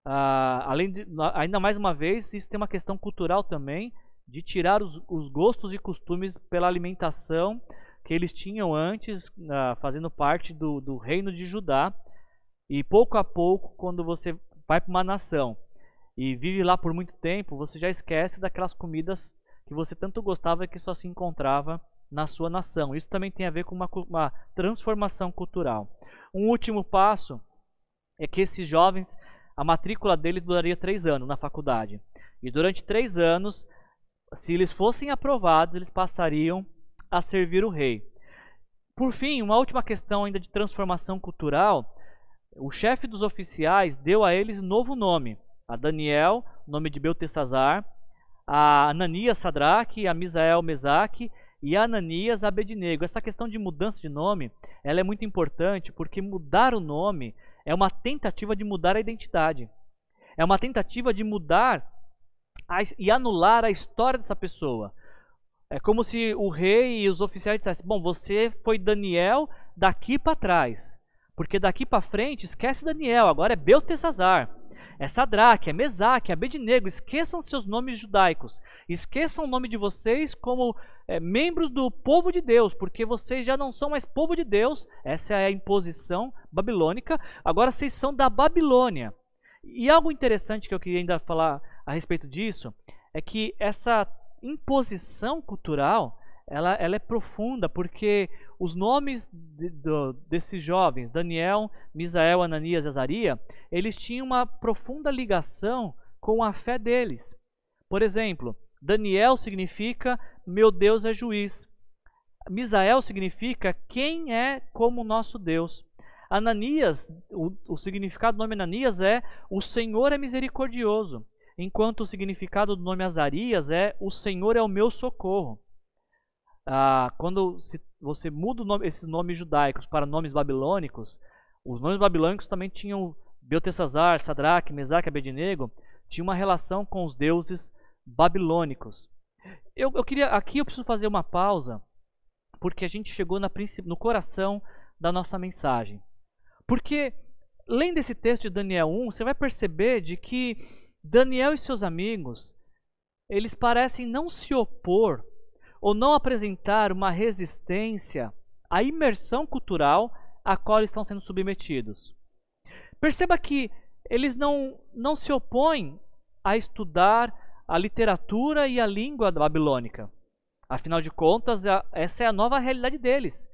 [SPEAKER 1] Ah, além de, ainda mais uma vez, isso tem uma questão cultural também, de tirar os, os gostos e costumes pela alimentação que eles tinham antes, ah, fazendo parte do, do reino de Judá. E pouco a pouco, quando você vai para uma nação e vive lá por muito tempo, você já esquece daquelas comidas que você tanto gostava que só se encontrava na sua nação. Isso também tem a ver com uma, uma transformação cultural. Um último passo é que esses jovens, a matrícula deles duraria três anos na faculdade. E durante três anos, se eles fossem aprovados, eles passariam a servir o rei. Por fim, uma última questão ainda de transformação cultural. O chefe dos oficiais deu a eles novo nome. A Daniel, nome de Beltesazar, a Ananias Sadraque, a Misael Mesaque e a Ananias Abednego. Essa questão de mudança de nome, ela é muito importante porque mudar o nome é uma tentativa de mudar a identidade. É uma tentativa de mudar a, e anular a história dessa pessoa. É como se o rei e os oficiais dissessem: Bom, você foi Daniel daqui para trás. Porque daqui para frente, esquece Daniel, agora é Beltesazar é Sadraque, é Mesaque, é Abednego. Esqueçam seus nomes judaicos. Esqueçam o nome de vocês como é, membros do povo de Deus, porque vocês já não são mais povo de Deus. Essa é a imposição babilônica. Agora vocês são da Babilônia. E algo interessante que eu queria ainda falar a respeito disso é que essa imposição cultural ela, ela é profunda, porque os nomes de, de, desses jovens, Daniel, Misael, Ananias e Azaria, eles tinham uma profunda ligação com a fé deles. Por exemplo, Daniel significa meu Deus é juiz. Misael significa quem é como nosso Deus. Ananias, o, o significado do nome Ananias é o Senhor é misericordioso, enquanto o significado do nome Azarias é o Senhor é o meu socorro. Ah, quando se, você muda nome, esses nomes judaicos para nomes babilônicos, os nomes babilônicos também tinham Beltesazar, Sadraque, Mesaque, Abednego, tinha uma relação com os deuses babilônicos. Eu, eu queria aqui eu preciso fazer uma pausa porque a gente chegou na, no coração da nossa mensagem. Porque, lendo esse texto de Daniel 1, você vai perceber de que Daniel e seus amigos, eles parecem não se opor ou não apresentar uma resistência à imersão cultural a qual estão sendo submetidos. Perceba que eles não, não se opõem a estudar a literatura e a língua babilônica. Afinal de contas, essa é a nova realidade deles.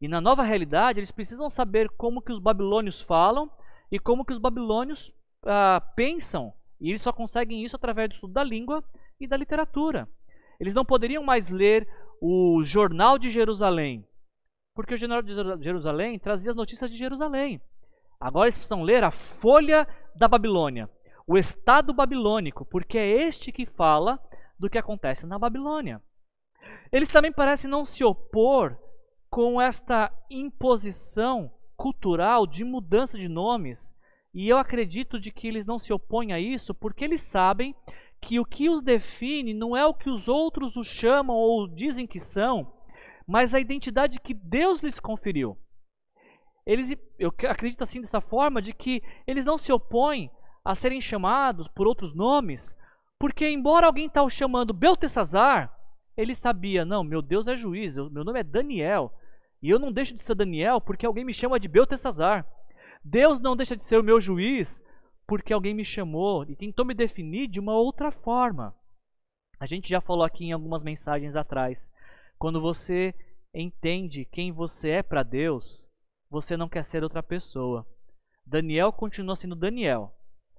[SPEAKER 1] E na nova realidade, eles precisam saber como que os babilônios falam e como que os babilônios ah, pensam. E eles só conseguem isso através do estudo da língua e da literatura. Eles não poderiam mais ler o Jornal de Jerusalém, porque o Jornal de Jerusalém trazia as notícias de Jerusalém. Agora eles precisam ler a Folha da Babilônia, o Estado babilônico, porque é este que fala do que acontece na Babilônia. Eles também parecem não se opor com esta imposição cultural de mudança de nomes, e eu acredito de que eles não se opõem a isso porque eles sabem que o que os define não é o que os outros os chamam ou dizem que são, mas a identidade que Deus lhes conferiu. Eles, eu acredito assim dessa forma de que eles não se opõem a serem chamados por outros nomes, porque embora alguém o chamando Beltesazar, ele sabia, não, meu Deus é juiz, eu, meu nome é Daniel. E eu não deixo de ser Daniel porque alguém me chama de Beltesazar. Deus não deixa de ser o meu juiz porque alguém me chamou e tentou me definir de uma outra forma. A gente já falou aqui em algumas mensagens atrás. Quando você entende quem você é para Deus, você não quer ser outra pessoa. Daniel continua sendo Daniel,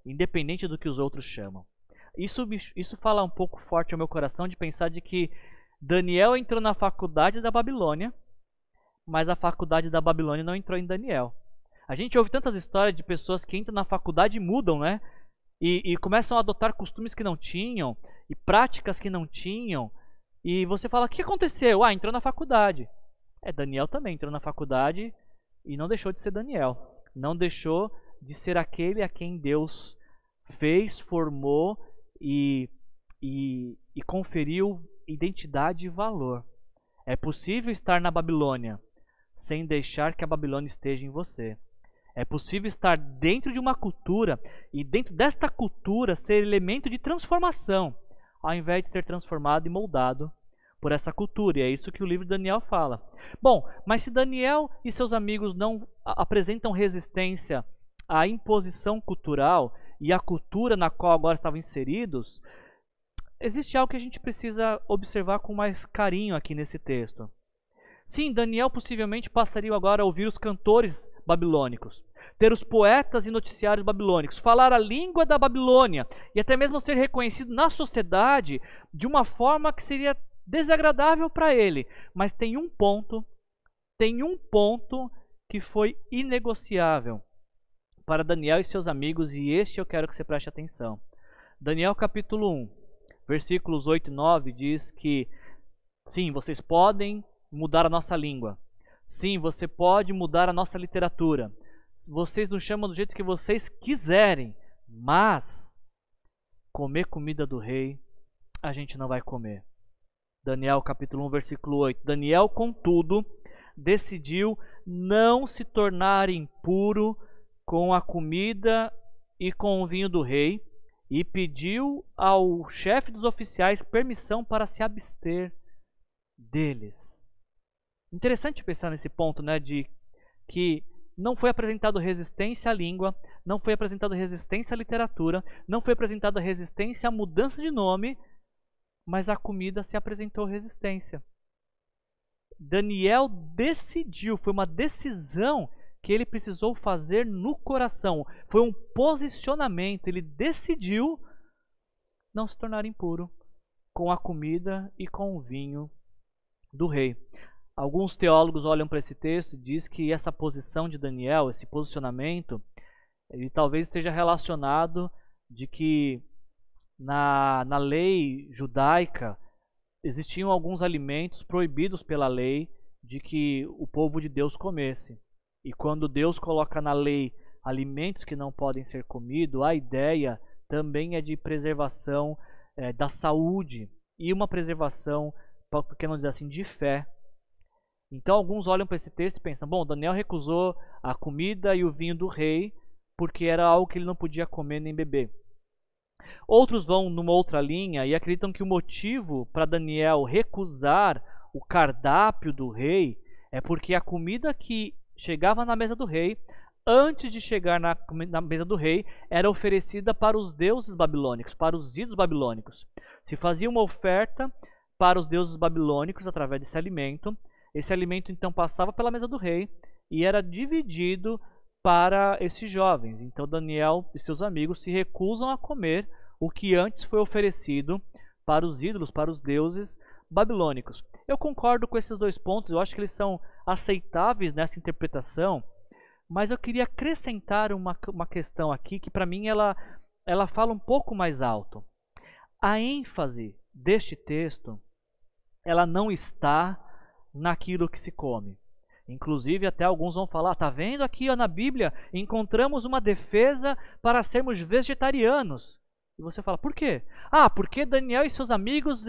[SPEAKER 1] independente do que os outros chamam. Isso, isso fala um pouco forte ao meu coração de pensar de que Daniel entrou na faculdade da Babilônia, mas a faculdade da Babilônia não entrou em Daniel. A gente ouve tantas histórias de pessoas que entram na faculdade e mudam, né? E, e começam a adotar costumes que não tinham, e práticas que não tinham. E você fala: o que aconteceu? Ah, entrou na faculdade. É, Daniel também entrou na faculdade e não deixou de ser Daniel. Não deixou de ser aquele a quem Deus fez, formou e, e, e conferiu identidade e valor. É possível estar na Babilônia sem deixar que a Babilônia esteja em você. É possível estar dentro de uma cultura e dentro desta cultura ser elemento de transformação, ao invés de ser transformado e moldado por essa cultura. E é isso que o livro de Daniel fala. Bom, mas se Daniel e seus amigos não apresentam resistência à imposição cultural e à cultura na qual agora estavam inseridos, existe algo que a gente precisa observar com mais carinho aqui nesse texto. Sim, Daniel possivelmente passaria agora a ouvir os cantores babilônicos, ter os poetas e noticiários babilônicos, falar a língua da Babilônia e até mesmo ser reconhecido na sociedade de uma forma que seria desagradável para ele. Mas tem um ponto, tem um ponto que foi inegociável para Daniel e seus amigos, e este eu quero que você preste atenção. Daniel capítulo 1, versículos 8 e 9 diz que sim, vocês podem mudar a nossa língua. Sim, você pode mudar a nossa literatura. Vocês nos chamam do jeito que vocês quiserem, mas comer comida do rei a gente não vai comer. Daniel capítulo 1, versículo 8. Daniel, contudo, decidiu não se tornar impuro com a comida e com o vinho do rei e pediu ao chefe dos oficiais permissão para se abster deles. Interessante pensar nesse ponto, né, de que não foi apresentado resistência à língua, não foi apresentado resistência à literatura, não foi apresentada resistência à mudança de nome, mas a comida se apresentou resistência. Daniel decidiu, foi uma decisão que ele precisou fazer no coração, foi um posicionamento, ele decidiu não se tornar impuro com a comida e com o vinho do rei. Alguns teólogos olham para esse texto e diz que essa posição de Daniel, esse posicionamento, ele talvez esteja relacionado de que na, na lei judaica existiam alguns alimentos proibidos pela lei de que o povo de Deus comesse. E quando Deus coloca na lei alimentos que não podem ser comidos, a ideia também é de preservação é, da saúde e uma preservação, por que não dizer assim, de fé. Então alguns olham para esse texto e pensam: bom, Daniel recusou a comida e o vinho do rei porque era algo que ele não podia comer nem beber. Outros vão numa outra linha e acreditam que o motivo para Daniel recusar o cardápio do rei é porque a comida que chegava na mesa do rei, antes de chegar na, na mesa do rei, era oferecida para os deuses babilônicos, para os ídolos babilônicos. Se fazia uma oferta para os deuses babilônicos através desse alimento. Esse alimento então passava pela mesa do rei e era dividido para esses jovens. Então Daniel e seus amigos se recusam a comer o que antes foi oferecido para os ídolos, para os deuses babilônicos. Eu concordo com esses dois pontos, eu acho que eles são aceitáveis nessa interpretação, mas eu queria acrescentar uma, uma questão aqui que para mim ela, ela fala um pouco mais alto. A ênfase deste texto, ela não está naquilo que se come. Inclusive, até alguns vão falar: tá vendo aqui ó, na Bíblia? Encontramos uma defesa para sermos vegetarianos. E você fala: por quê? Ah, porque Daniel e seus amigos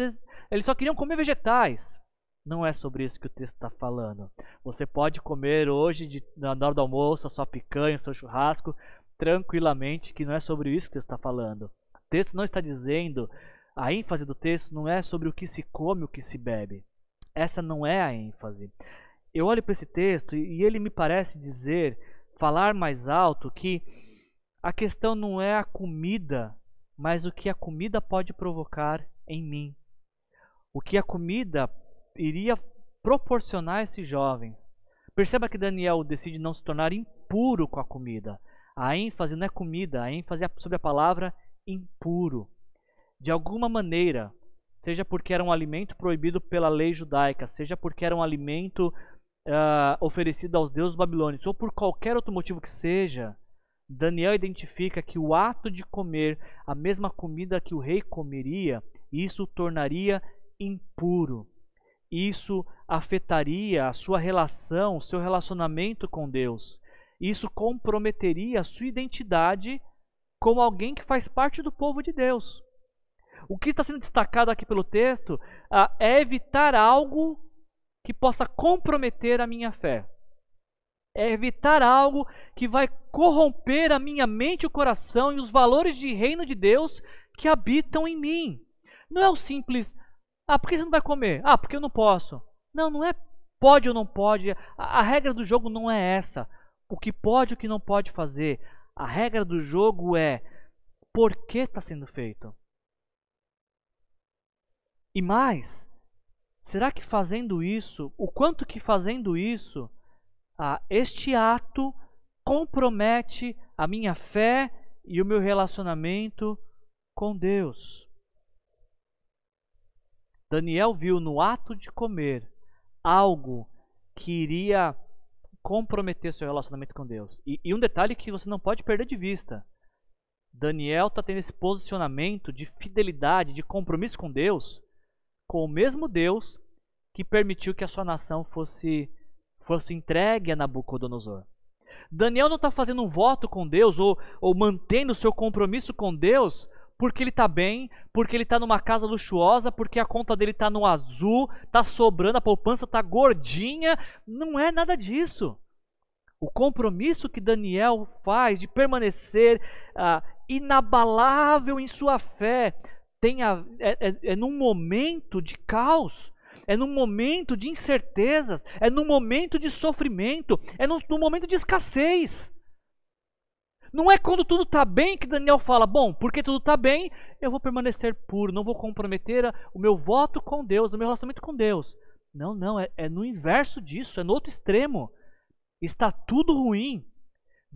[SPEAKER 1] eles só queriam comer vegetais. Não é sobre isso que o texto está falando. Você pode comer hoje, de, na hora do almoço, a sua picanha, o seu churrasco, tranquilamente, que não é sobre isso que o texto está falando. O texto não está dizendo, a ênfase do texto não é sobre o que se come, o que se bebe. Essa não é a ênfase. Eu olho para esse texto e ele me parece dizer, falar mais alto, que a questão não é a comida, mas o que a comida pode provocar em mim. O que a comida iria proporcionar a esses jovens. Perceba que Daniel decide não se tornar impuro com a comida. A ênfase não é comida, a ênfase é sobre a palavra impuro. De alguma maneira, seja porque era um alimento proibido pela lei judaica, seja porque era um alimento uh, oferecido aos deuses babilônicos, ou por qualquer outro motivo que seja, Daniel identifica que o ato de comer a mesma comida que o rei comeria, isso o tornaria impuro isso afetaria a sua relação, o seu relacionamento com Deus. Isso comprometeria a sua identidade como alguém que faz parte do povo de Deus. O que está sendo destacado aqui pelo texto ah, é evitar algo que possa comprometer a minha fé. É evitar algo que vai corromper a minha mente o coração e os valores de reino de Deus que habitam em mim. Não é o simples, ah, por que você não vai comer? Ah, porque eu não posso. Não, não é pode ou não pode. A, a regra do jogo não é essa. O que pode e o que não pode fazer. A regra do jogo é por que está sendo feito. E mais, será que fazendo isso, o quanto que fazendo isso, ah, este ato compromete a minha fé e o meu relacionamento com Deus? Daniel viu no ato de comer algo que iria comprometer seu relacionamento com Deus. E, e um detalhe que você não pode perder de vista: Daniel está tendo esse posicionamento de fidelidade, de compromisso com Deus, com o mesmo Deus que permitiu que a sua nação fosse, fosse entregue a Nabucodonosor. Daniel não está fazendo um voto com Deus ou, ou mantendo o seu compromisso com Deus porque ele está bem, porque ele está numa casa luxuosa, porque a conta dele está no azul, está sobrando, a poupança está gordinha. Não é nada disso. O compromisso que Daniel faz de permanecer ah, inabalável em sua fé tem a, é, é, é num momento de caos, é num momento de incertezas, é num momento de sofrimento, é num, num momento de escassez. Não é quando tudo está bem que Daniel fala: bom, porque tudo está bem, eu vou permanecer puro, não vou comprometer o meu voto com Deus, o meu relacionamento com Deus. Não, não, é, é no inverso disso, é no outro extremo. Está tudo ruim.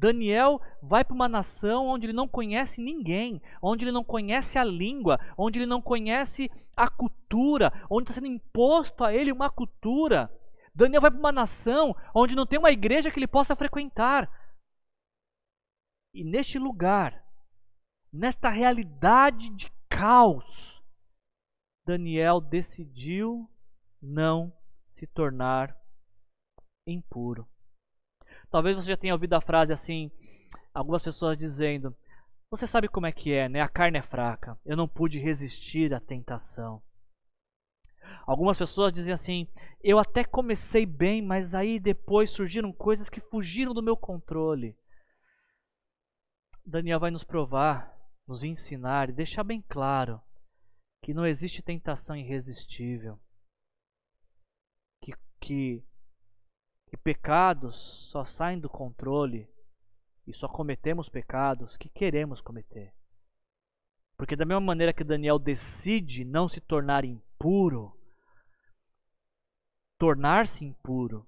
[SPEAKER 1] Daniel vai para uma nação onde ele não conhece ninguém, onde ele não conhece a língua, onde ele não conhece a cultura, onde está sendo imposto a ele uma cultura. Daniel vai para uma nação onde não tem uma igreja que ele possa frequentar. E neste lugar, nesta realidade de caos, Daniel decidiu não se tornar impuro. Talvez você já tenha ouvido a frase assim, algumas pessoas dizendo: Você sabe como é que é, né? A carne é fraca. Eu não pude resistir à tentação. Algumas pessoas dizem assim: Eu até comecei bem, mas aí depois surgiram coisas que fugiram do meu controle. Daniel vai nos provar, nos ensinar e deixar bem claro que não existe tentação irresistível. Que, que, que pecados só saem do controle e só cometemos pecados que queremos cometer. Porque, da mesma maneira que Daniel decide não se tornar impuro, tornar-se impuro,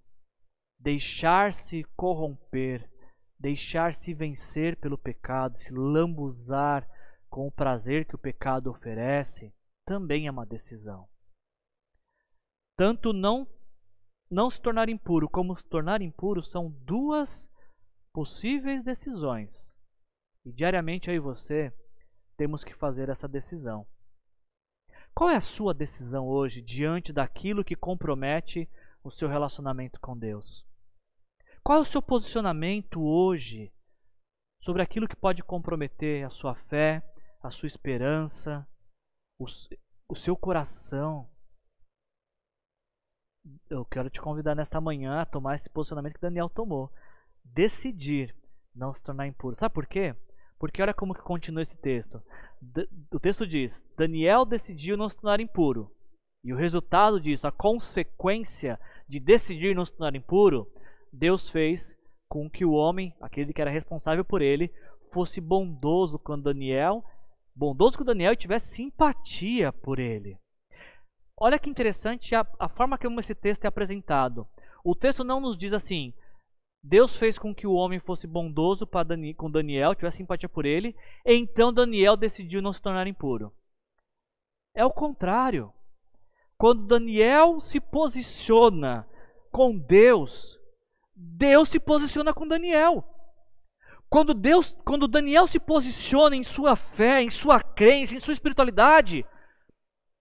[SPEAKER 1] deixar-se corromper, deixar-se vencer pelo pecado, se lambuzar com o prazer que o pecado oferece, também é uma decisão. Tanto não não se tornar impuro como se tornar impuro são duas possíveis decisões. E diariamente e você temos que fazer essa decisão. Qual é a sua decisão hoje diante daquilo que compromete o seu relacionamento com Deus? Qual é o seu posicionamento hoje sobre aquilo que pode comprometer a sua fé, a sua esperança, o, o seu coração? Eu quero te convidar nesta manhã a tomar esse posicionamento que Daniel tomou. Decidir não se tornar impuro. Sabe por quê? Porque olha como que continua esse texto. o texto diz: Daniel decidiu não se tornar impuro. E o resultado disso, a consequência de decidir não se tornar impuro, Deus fez com que o homem, aquele que era responsável por ele, fosse bondoso com Daniel, bondoso com Daniel e tivesse simpatia por ele. Olha que interessante a, a forma como esse texto é apresentado. O texto não nos diz assim: Deus fez com que o homem fosse bondoso Dani, com Daniel, tivesse simpatia por ele, então Daniel decidiu não se tornar impuro. É o contrário. Quando Daniel se posiciona com Deus, Deus se posiciona com Daniel. Quando Deus, quando Daniel se posiciona em sua fé, em sua crença, em sua espiritualidade,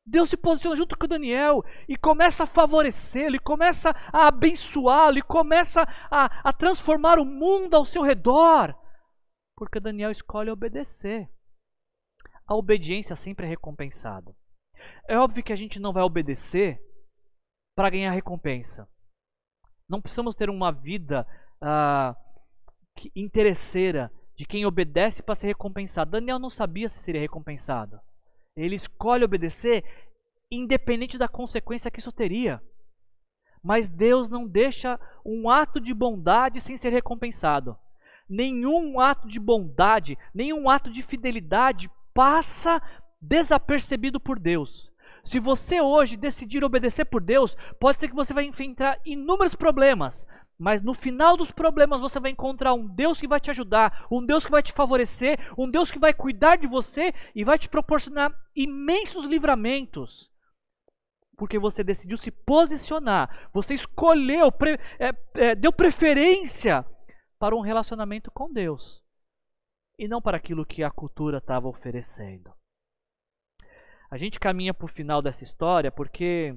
[SPEAKER 1] Deus se posiciona junto com Daniel e começa a favorecê-lo, e começa a abençoá-lo, e começa a, a transformar o mundo ao seu redor, porque Daniel escolhe obedecer. A obediência sempre é recompensada. É óbvio que a gente não vai obedecer para ganhar recompensa. Não precisamos ter uma vida ah, interesseira de quem obedece para ser recompensado. Daniel não sabia se seria recompensado. Ele escolhe obedecer independente da consequência que isso teria. Mas Deus não deixa um ato de bondade sem ser recompensado. Nenhum ato de bondade, nenhum ato de fidelidade passa desapercebido por Deus. Se você hoje decidir obedecer por Deus, pode ser que você vai enfrentar inúmeros problemas, mas no final dos problemas você vai encontrar um Deus que vai te ajudar, um Deus que vai te favorecer, um Deus que vai cuidar de você e vai te proporcionar imensos livramentos. Porque você decidiu se posicionar, você escolheu, pre, é, é, deu preferência para um relacionamento com Deus e não para aquilo que a cultura estava oferecendo. A gente caminha para o final dessa história porque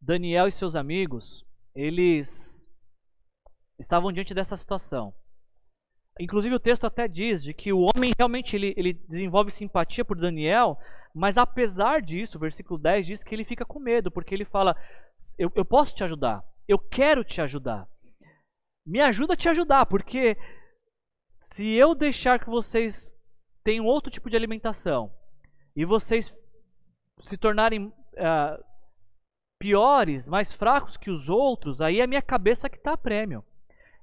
[SPEAKER 1] Daniel e seus amigos, eles estavam diante dessa situação. Inclusive o texto até diz de que o homem realmente ele, ele desenvolve simpatia por Daniel, mas apesar disso, o versículo 10 diz que ele fica com medo, porque ele fala: eu, eu posso te ajudar, eu quero te ajudar. Me ajuda a te ajudar, porque se eu deixar que vocês tenham outro tipo de alimentação, e vocês se tornarem uh, piores, mais fracos que os outros, aí é a minha cabeça que está a prêmio.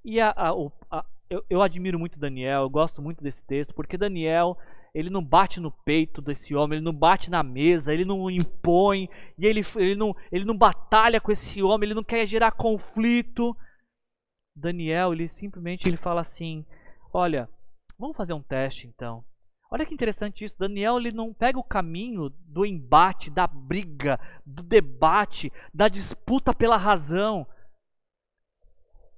[SPEAKER 1] E a, a, a, eu, eu admiro muito Daniel, eu gosto muito desse texto, porque Daniel ele não bate no peito desse homem, ele não bate na mesa, ele não impõe, e ele, ele, não, ele não batalha com esse homem, ele não quer gerar conflito. Daniel, ele simplesmente ele fala assim: Olha, vamos fazer um teste então. Olha que interessante isso. Daniel ele não pega o caminho do embate, da briga, do debate, da disputa pela razão.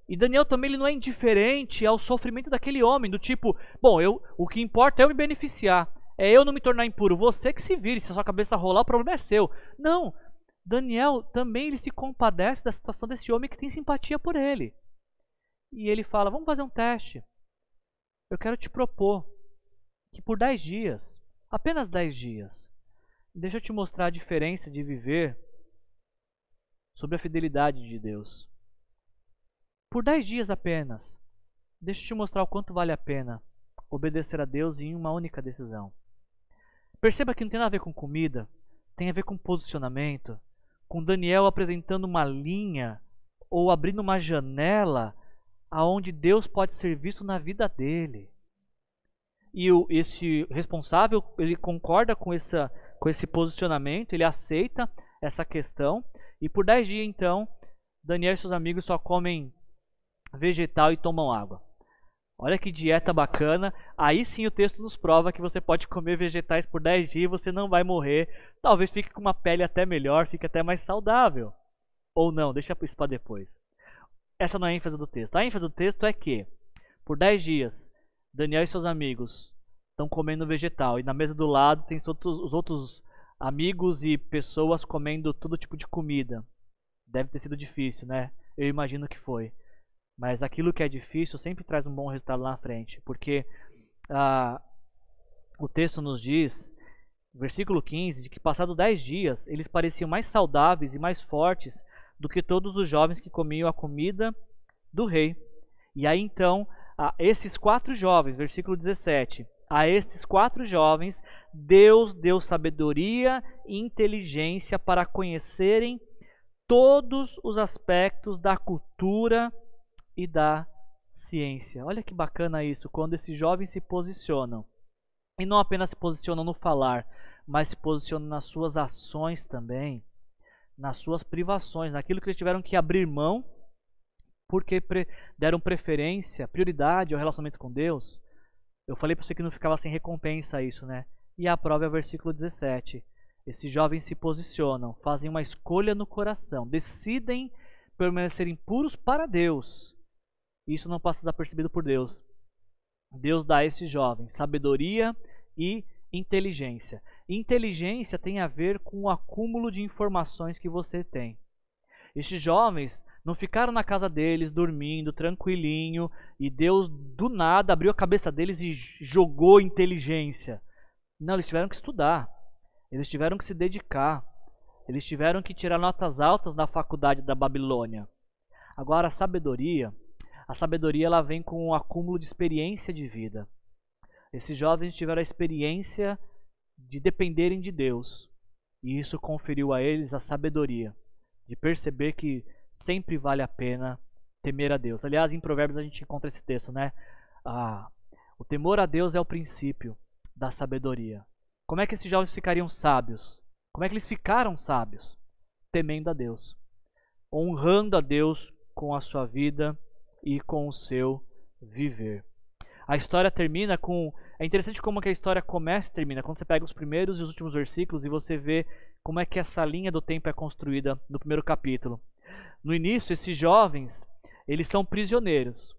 [SPEAKER 1] E Daniel também ele não é indiferente ao sofrimento daquele homem, do tipo, bom, eu, o que importa é eu me beneficiar, é eu não me tornar impuro. Você que se vire, se a sua cabeça rolar, o problema é seu. Não. Daniel também ele se compadece da situação desse homem que tem simpatia por ele. E ele fala: Vamos fazer um teste. Eu quero te propor que por 10 dias, apenas 10 dias, deixa eu te mostrar a diferença de viver sobre a fidelidade de Deus. Por 10 dias apenas, deixa eu te mostrar o quanto vale a pena obedecer a Deus em uma única decisão. Perceba que não tem nada a ver com comida, tem a ver com posicionamento, com Daniel apresentando uma linha ou abrindo uma janela aonde Deus pode ser visto na vida dele. E o, esse responsável ele concorda com, essa, com esse posicionamento, ele aceita essa questão. E por 10 dias então Daniel e seus amigos só comem vegetal e tomam água. Olha que dieta bacana. Aí sim o texto nos prova que você pode comer vegetais por 10 dias e você não vai morrer. Talvez fique com uma pele até melhor, fique até mais saudável. Ou não, deixa isso para depois. Essa não é a ênfase do texto. A ênfase do texto é que por 10 dias Daniel e seus amigos estão comendo vegetal e na mesa do lado tem os outros amigos e pessoas comendo todo tipo de comida. Deve ter sido difícil, né? Eu imagino que foi. Mas aquilo que é difícil sempre traz um bom resultado lá na frente, porque ah, o texto nos diz, versículo 15, de que passados 10 dias eles pareciam mais saudáveis e mais fortes do que todos os jovens que comiam a comida do rei. E aí então a esses quatro jovens, versículo 17. A estes quatro jovens, Deus deu sabedoria e inteligência para conhecerem todos os aspectos da cultura e da ciência. Olha que bacana isso, quando esses jovens se posicionam. E não apenas se posicionam no falar, mas se posicionam nas suas ações também, nas suas privações, naquilo que eles tiveram que abrir mão porque deram preferência, prioridade ao relacionamento com Deus, eu falei para você que não ficava sem recompensa isso, né? E a prova é o versículo 17. Esses jovens se posicionam, fazem uma escolha no coração, decidem permanecerem puros para Deus. Isso não passa desapercebido por Deus. Deus dá a esses jovens sabedoria e inteligência. Inteligência tem a ver com o acúmulo de informações que você tem. Estes jovens não ficaram na casa deles, dormindo, tranquilinho, e Deus do nada abriu a cabeça deles e jogou inteligência. Não, eles tiveram que estudar. Eles tiveram que se dedicar. Eles tiveram que tirar notas altas na faculdade da Babilônia. Agora a sabedoria, a sabedoria ela vem com um acúmulo de experiência de vida. Esses jovens tiveram a experiência de dependerem de Deus, e isso conferiu a eles a sabedoria de perceber que sempre vale a pena temer a Deus. Aliás, em Provérbios a gente encontra esse texto, né? Ah, o temor a Deus é o princípio da sabedoria. Como é que esses jovens ficariam sábios? Como é que eles ficaram sábios? Temendo a Deus, honrando a Deus com a sua vida e com o seu viver. A história termina com. É interessante como que a história começa e termina. Quando você pega os primeiros e os últimos versículos e você vê como é que essa linha do tempo é construída no primeiro capítulo. No início, esses jovens, eles são prisioneiros,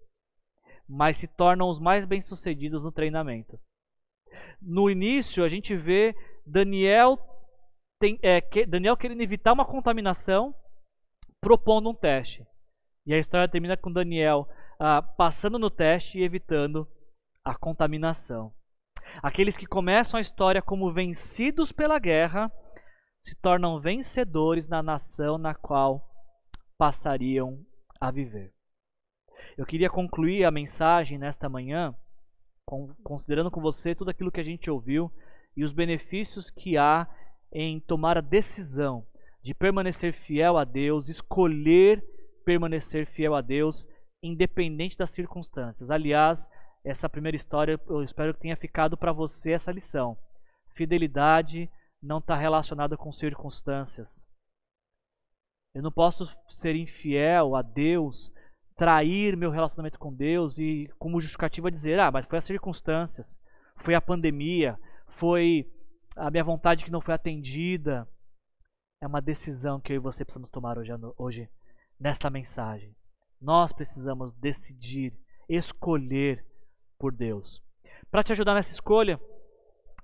[SPEAKER 1] mas se tornam os mais bem-sucedidos no treinamento. No início, a gente vê Daniel, tem, é, que, Daniel querendo evitar uma contaminação, propondo um teste. E a história termina com Daniel ah, passando no teste e evitando a contaminação. Aqueles que começam a história como vencidos pela guerra se tornam vencedores na nação na qual passariam a viver. Eu queria concluir a mensagem nesta manhã considerando com você tudo aquilo que a gente ouviu e os benefícios que há em tomar a decisão de permanecer fiel a Deus, escolher permanecer fiel a Deus, independente das circunstâncias. Aliás, essa primeira história eu espero que tenha ficado para você essa lição. Fidelidade não está relacionada com circunstâncias. Eu não posso ser infiel a Deus, trair meu relacionamento com Deus e, como justificativa, dizer: ah, mas foi as circunstâncias, foi a pandemia, foi a minha vontade que não foi atendida. É uma decisão que eu e você precisamos tomar hoje, hoje nesta mensagem. Nós precisamos decidir, escolher por Deus. Para te ajudar nessa escolha,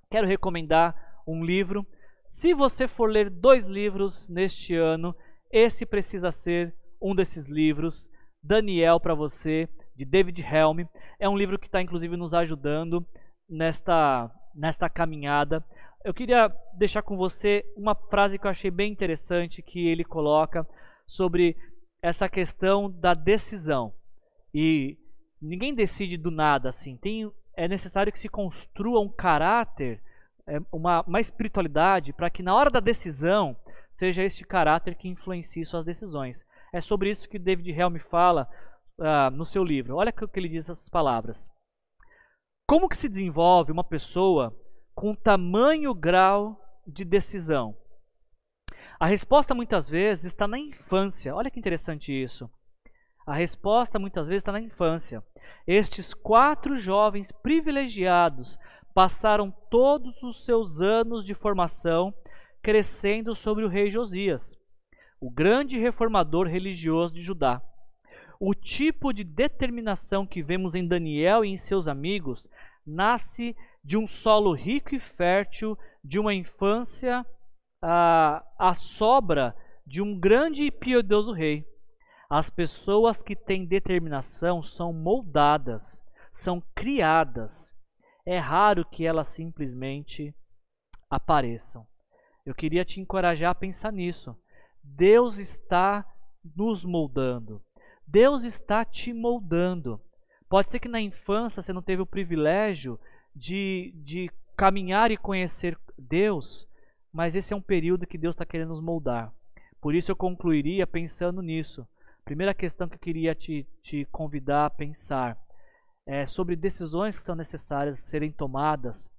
[SPEAKER 1] quero recomendar um livro. Se você for ler dois livros neste ano, esse precisa ser um desses livros. Daniel para você, de David Helm. É um livro que está inclusive nos ajudando nesta, nesta caminhada. Eu queria deixar com você uma frase que eu achei bem interessante que ele coloca sobre essa questão da decisão. E ninguém decide do nada assim. Tem, é necessário que se construa um caráter, é, uma, uma espiritualidade, para que na hora da decisão seja este caráter que influencie suas decisões. É sobre isso que David Helm fala uh, no seu livro. Olha o que ele diz essas palavras. Como que se desenvolve uma pessoa com tamanho grau de decisão? A resposta muitas vezes está na infância. Olha que interessante isso. A resposta muitas vezes está na infância. Estes quatro jovens privilegiados passaram todos os seus anos de formação crescendo sobre o rei Josias, o grande reformador religioso de Judá. O tipo de determinação que vemos em Daniel e em seus amigos nasce de um solo rico e fértil, de uma infância a, a sobra de um grande e piedoso rei. As pessoas que têm determinação são moldadas, são criadas. É raro que elas simplesmente apareçam. Eu queria te encorajar a pensar nisso. Deus está nos moldando. Deus está te moldando. Pode ser que na infância você não teve o privilégio de, de caminhar e conhecer Deus, mas esse é um período que Deus está querendo nos moldar. Por isso eu concluiria pensando nisso. Primeira questão que eu queria te, te convidar a pensar é sobre decisões que são necessárias serem tomadas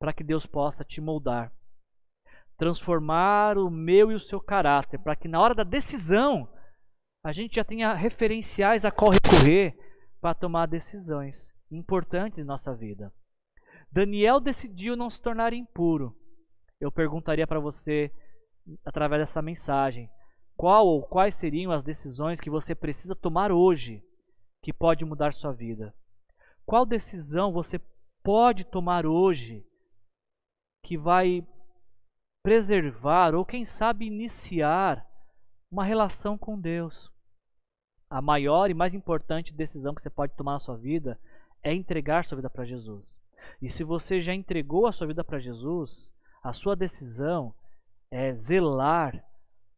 [SPEAKER 1] para que Deus possa te moldar. Transformar o meu e o seu caráter, para que na hora da decisão a gente já tenha referenciais a qual recorrer para tomar decisões importantes em nossa vida. Daniel decidiu não se tornar impuro eu perguntaria para você, através dessa mensagem, qual ou quais seriam as decisões que você precisa tomar hoje que pode mudar sua vida? Qual decisão você pode tomar hoje que vai preservar ou quem sabe iniciar uma relação com Deus? A maior e mais importante decisão que você pode tomar na sua vida é entregar sua vida para Jesus. E se você já entregou a sua vida para Jesus, a sua decisão é zelar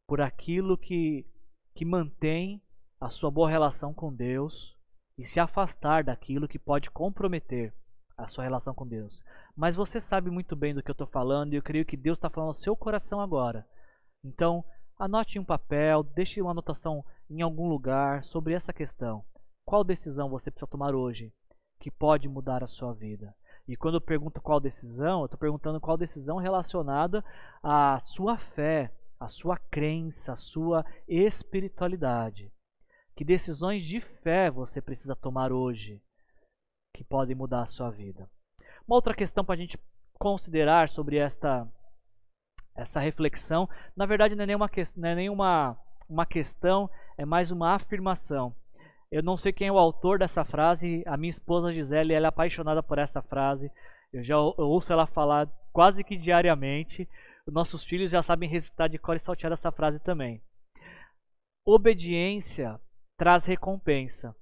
[SPEAKER 1] por aquilo que, que mantém a sua boa relação com Deus e se afastar daquilo que pode comprometer a sua relação com Deus. Mas você sabe muito bem do que eu estou falando e eu creio que Deus está falando ao seu coração agora. Então, anote em um papel, deixe uma anotação em algum lugar sobre essa questão. Qual decisão você precisa tomar hoje que pode mudar a sua vida? E quando eu pergunto qual decisão, eu estou perguntando qual decisão relacionada à sua fé, à sua crença, à sua espiritualidade. Que decisões de fé você precisa tomar hoje que podem mudar a sua vida? Uma outra questão para a gente considerar sobre esta essa reflexão, na verdade não é nenhuma, não é nenhuma uma questão, é mais uma afirmação. Eu não sei quem é o autor dessa frase. A minha esposa Gisele ela é apaixonada por essa frase. Eu já ouço ela falar quase que diariamente. Os nossos filhos já sabem recitar de cor e saltear essa frase também. Obediência traz recompensa.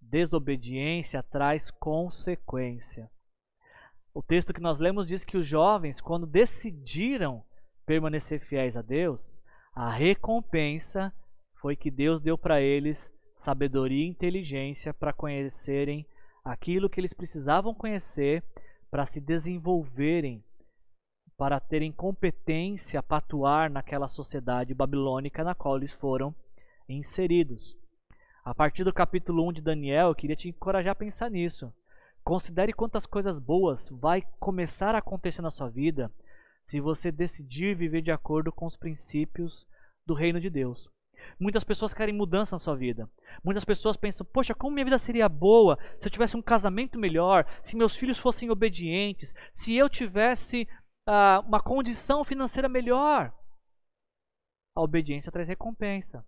[SPEAKER 1] Desobediência traz consequência. O texto que nós lemos diz que os jovens, quando decidiram permanecer fiéis a Deus, a recompensa foi que Deus deu para eles sabedoria e inteligência para conhecerem aquilo que eles precisavam conhecer para se desenvolverem, para terem competência para atuar naquela sociedade babilônica na qual eles foram inseridos. A partir do capítulo 1 de Daniel, eu queria te encorajar a pensar nisso. Considere quantas coisas boas vai começar a acontecer na sua vida se você decidir viver de acordo com os princípios do reino de Deus. Muitas pessoas querem mudança na sua vida. Muitas pessoas pensam: poxa, como minha vida seria boa se eu tivesse um casamento melhor, se meus filhos fossem obedientes, se eu tivesse ah, uma condição financeira melhor. A obediência traz recompensa.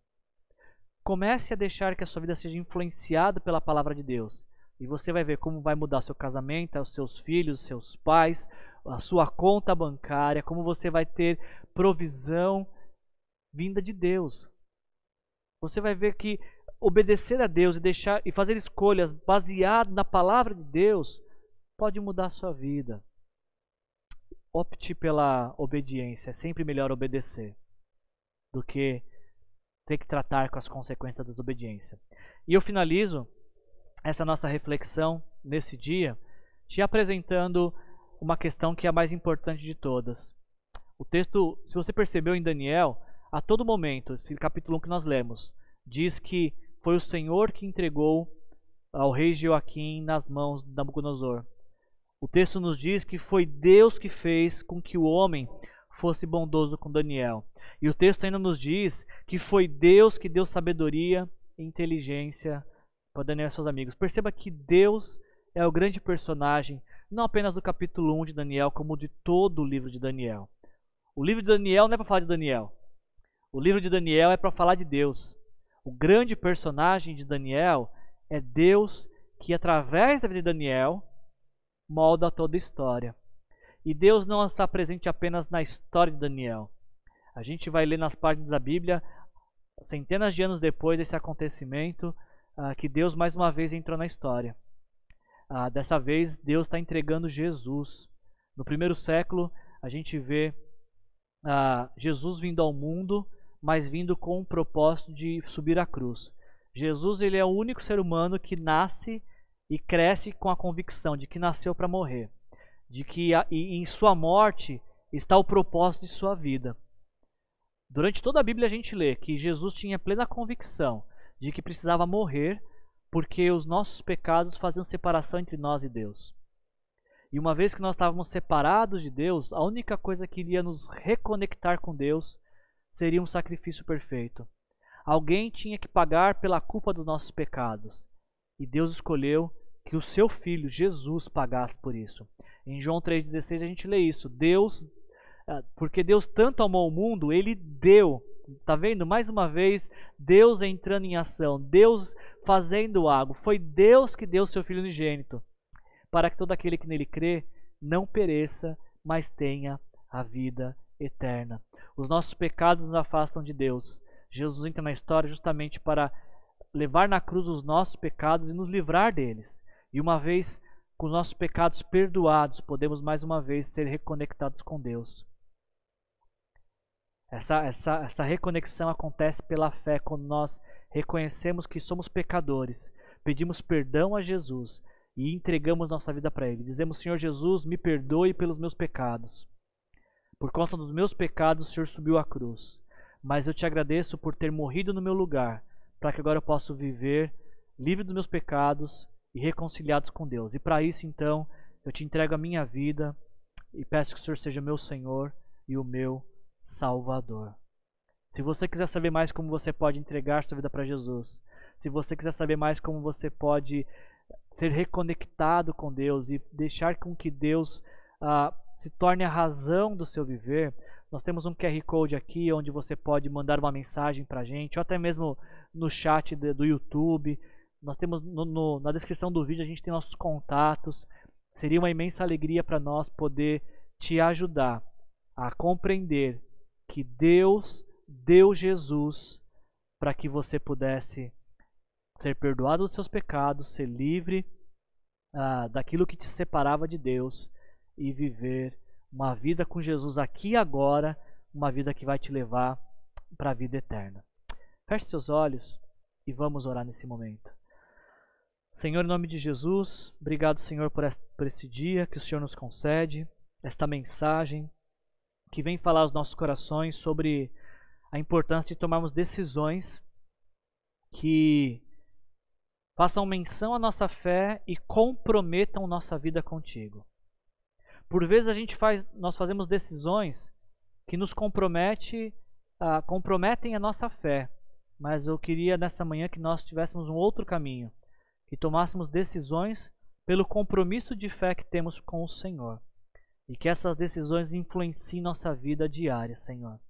[SPEAKER 1] Comece a deixar que a sua vida seja influenciada pela palavra de Deus. E você vai ver como vai mudar seu casamento, os seus filhos, os seus pais, a sua conta bancária, como você vai ter provisão vinda de Deus. Você vai ver que obedecer a Deus e deixar e fazer escolhas baseadas na palavra de Deus pode mudar a sua vida. Opte pela obediência, é sempre melhor obedecer do que ter que tratar com as consequências da desobediência. E eu finalizo essa nossa reflexão nesse dia te apresentando uma questão que é a mais importante de todas. O texto, se você percebeu em Daniel, a todo momento, esse capítulo 1 que nós lemos, diz que foi o Senhor que entregou ao rei Joaquim nas mãos de Nabucodonosor. O texto nos diz que foi Deus que fez com que o homem fosse bondoso com Daniel. E o texto ainda nos diz que foi Deus que deu sabedoria e inteligência para Daniel e seus amigos. Perceba que Deus é o grande personagem, não apenas do capítulo 1 de Daniel, como de todo o livro de Daniel. O livro de Daniel não é para falar de Daniel. O livro de Daniel é para falar de Deus. O grande personagem de Daniel é Deus que, através da vida de Daniel, molda toda a história. E Deus não está presente apenas na história de Daniel. A gente vai ler nas páginas da Bíblia, centenas de anos depois desse acontecimento, uh, que Deus mais uma vez entrou na história. Uh, dessa vez, Deus está entregando Jesus. No primeiro século, a gente vê uh, Jesus vindo ao mundo, mas vindo com o propósito de subir à cruz. Jesus ele é o único ser humano que nasce e cresce com a convicção de que nasceu para morrer, de que em sua morte está o propósito de sua vida. Durante toda a Bíblia a gente lê que Jesus tinha plena convicção de que precisava morrer porque os nossos pecados faziam separação entre nós e Deus. E uma vez que nós estávamos separados de Deus, a única coisa que iria nos reconectar com Deus seria um sacrifício perfeito. Alguém tinha que pagar pela culpa dos nossos pecados. E Deus escolheu que o seu filho Jesus pagasse por isso. Em João 3,16 a gente lê isso. Deus, ah, porque Deus tanto amou o mundo, ele deu Tá vendo? Mais uma vez, Deus entrando em ação, Deus fazendo algo. Foi Deus que deu seu Filho unigênito, para que todo aquele que nele crê não pereça, mas tenha a vida eterna. Os nossos pecados nos afastam de Deus. Jesus entra na história justamente para levar na cruz os nossos pecados e nos livrar deles. E uma vez com os nossos pecados perdoados, podemos mais uma vez ser reconectados com Deus. Essa, essa, essa reconexão acontece pela fé, quando nós reconhecemos que somos pecadores, pedimos perdão a Jesus e entregamos nossa vida para Ele. Dizemos: Senhor Jesus, me perdoe pelos meus pecados. Por conta dos meus pecados, o Senhor subiu à cruz. Mas eu te agradeço por ter morrido no meu lugar, para que agora eu possa viver livre dos meus pecados e reconciliados com Deus. E para isso, então, eu te entrego a minha vida e peço que o Senhor seja meu Senhor e o meu Salvador. Se você quiser saber mais como você pode entregar sua vida para Jesus, se você quiser saber mais como você pode ser reconectado com Deus e deixar com que Deus ah, se torne a razão do seu viver, nós temos um QR Code aqui onde você pode mandar uma mensagem para a gente, ou até mesmo no chat do YouTube. Nós temos no, no, na descrição do vídeo a gente tem nossos contatos. Seria uma imensa alegria para nós poder te ajudar a compreender que Deus deu Jesus para que você pudesse ser perdoado dos seus pecados, ser livre ah, daquilo que te separava de Deus e viver uma vida com Jesus aqui e agora, uma vida que vai te levar para a vida eterna. Feche seus olhos e vamos orar nesse momento. Senhor, em nome de Jesus, obrigado, Senhor, por esse dia que o Senhor nos concede, esta mensagem que vem falar aos nossos corações sobre a importância de tomarmos decisões que façam menção à nossa fé e comprometam nossa vida contigo. Por vezes a gente faz, nós fazemos decisões que nos compromete, uh, comprometem a nossa fé, mas eu queria nessa manhã que nós tivéssemos um outro caminho, que tomássemos decisões pelo compromisso de fé que temos com o Senhor. E que essas decisões influenciem nossa vida diária, Senhor.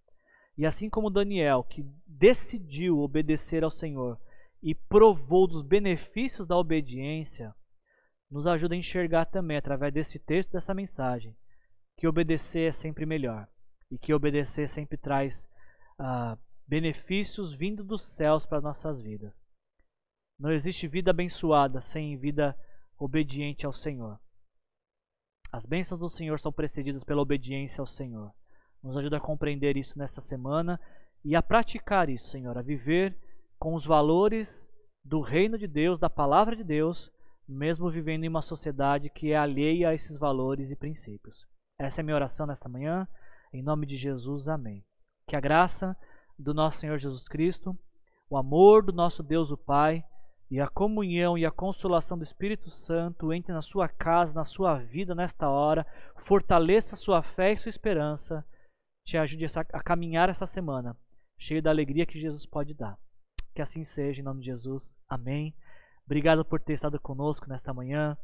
[SPEAKER 1] E assim como Daniel, que decidiu obedecer ao Senhor e provou dos benefícios da obediência, nos ajuda a enxergar também, através desse texto, dessa mensagem, que obedecer é sempre melhor. E que obedecer sempre traz ah, benefícios vindo dos céus para nossas vidas. Não existe vida abençoada sem vida obediente ao Senhor. As bênçãos do Senhor são precedidas pela obediência ao Senhor. Nos ajuda a compreender isso nessa semana e a praticar isso, Senhor, a viver com os valores do reino de Deus, da palavra de Deus, mesmo vivendo em uma sociedade que é alheia a esses valores e princípios. Essa é minha oração nesta manhã. Em nome de Jesus, amém. Que a graça do nosso Senhor Jesus Cristo, o amor do nosso Deus o Pai e a comunhão e a consolação do Espírito Santo entre na sua casa, na sua vida nesta hora, fortaleça sua fé e sua esperança, te ajude a caminhar essa semana, cheio da alegria que Jesus pode dar. Que assim seja, em nome de Jesus. Amém. Obrigado por ter estado conosco nesta manhã.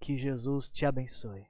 [SPEAKER 1] Que Jesus te abençoe.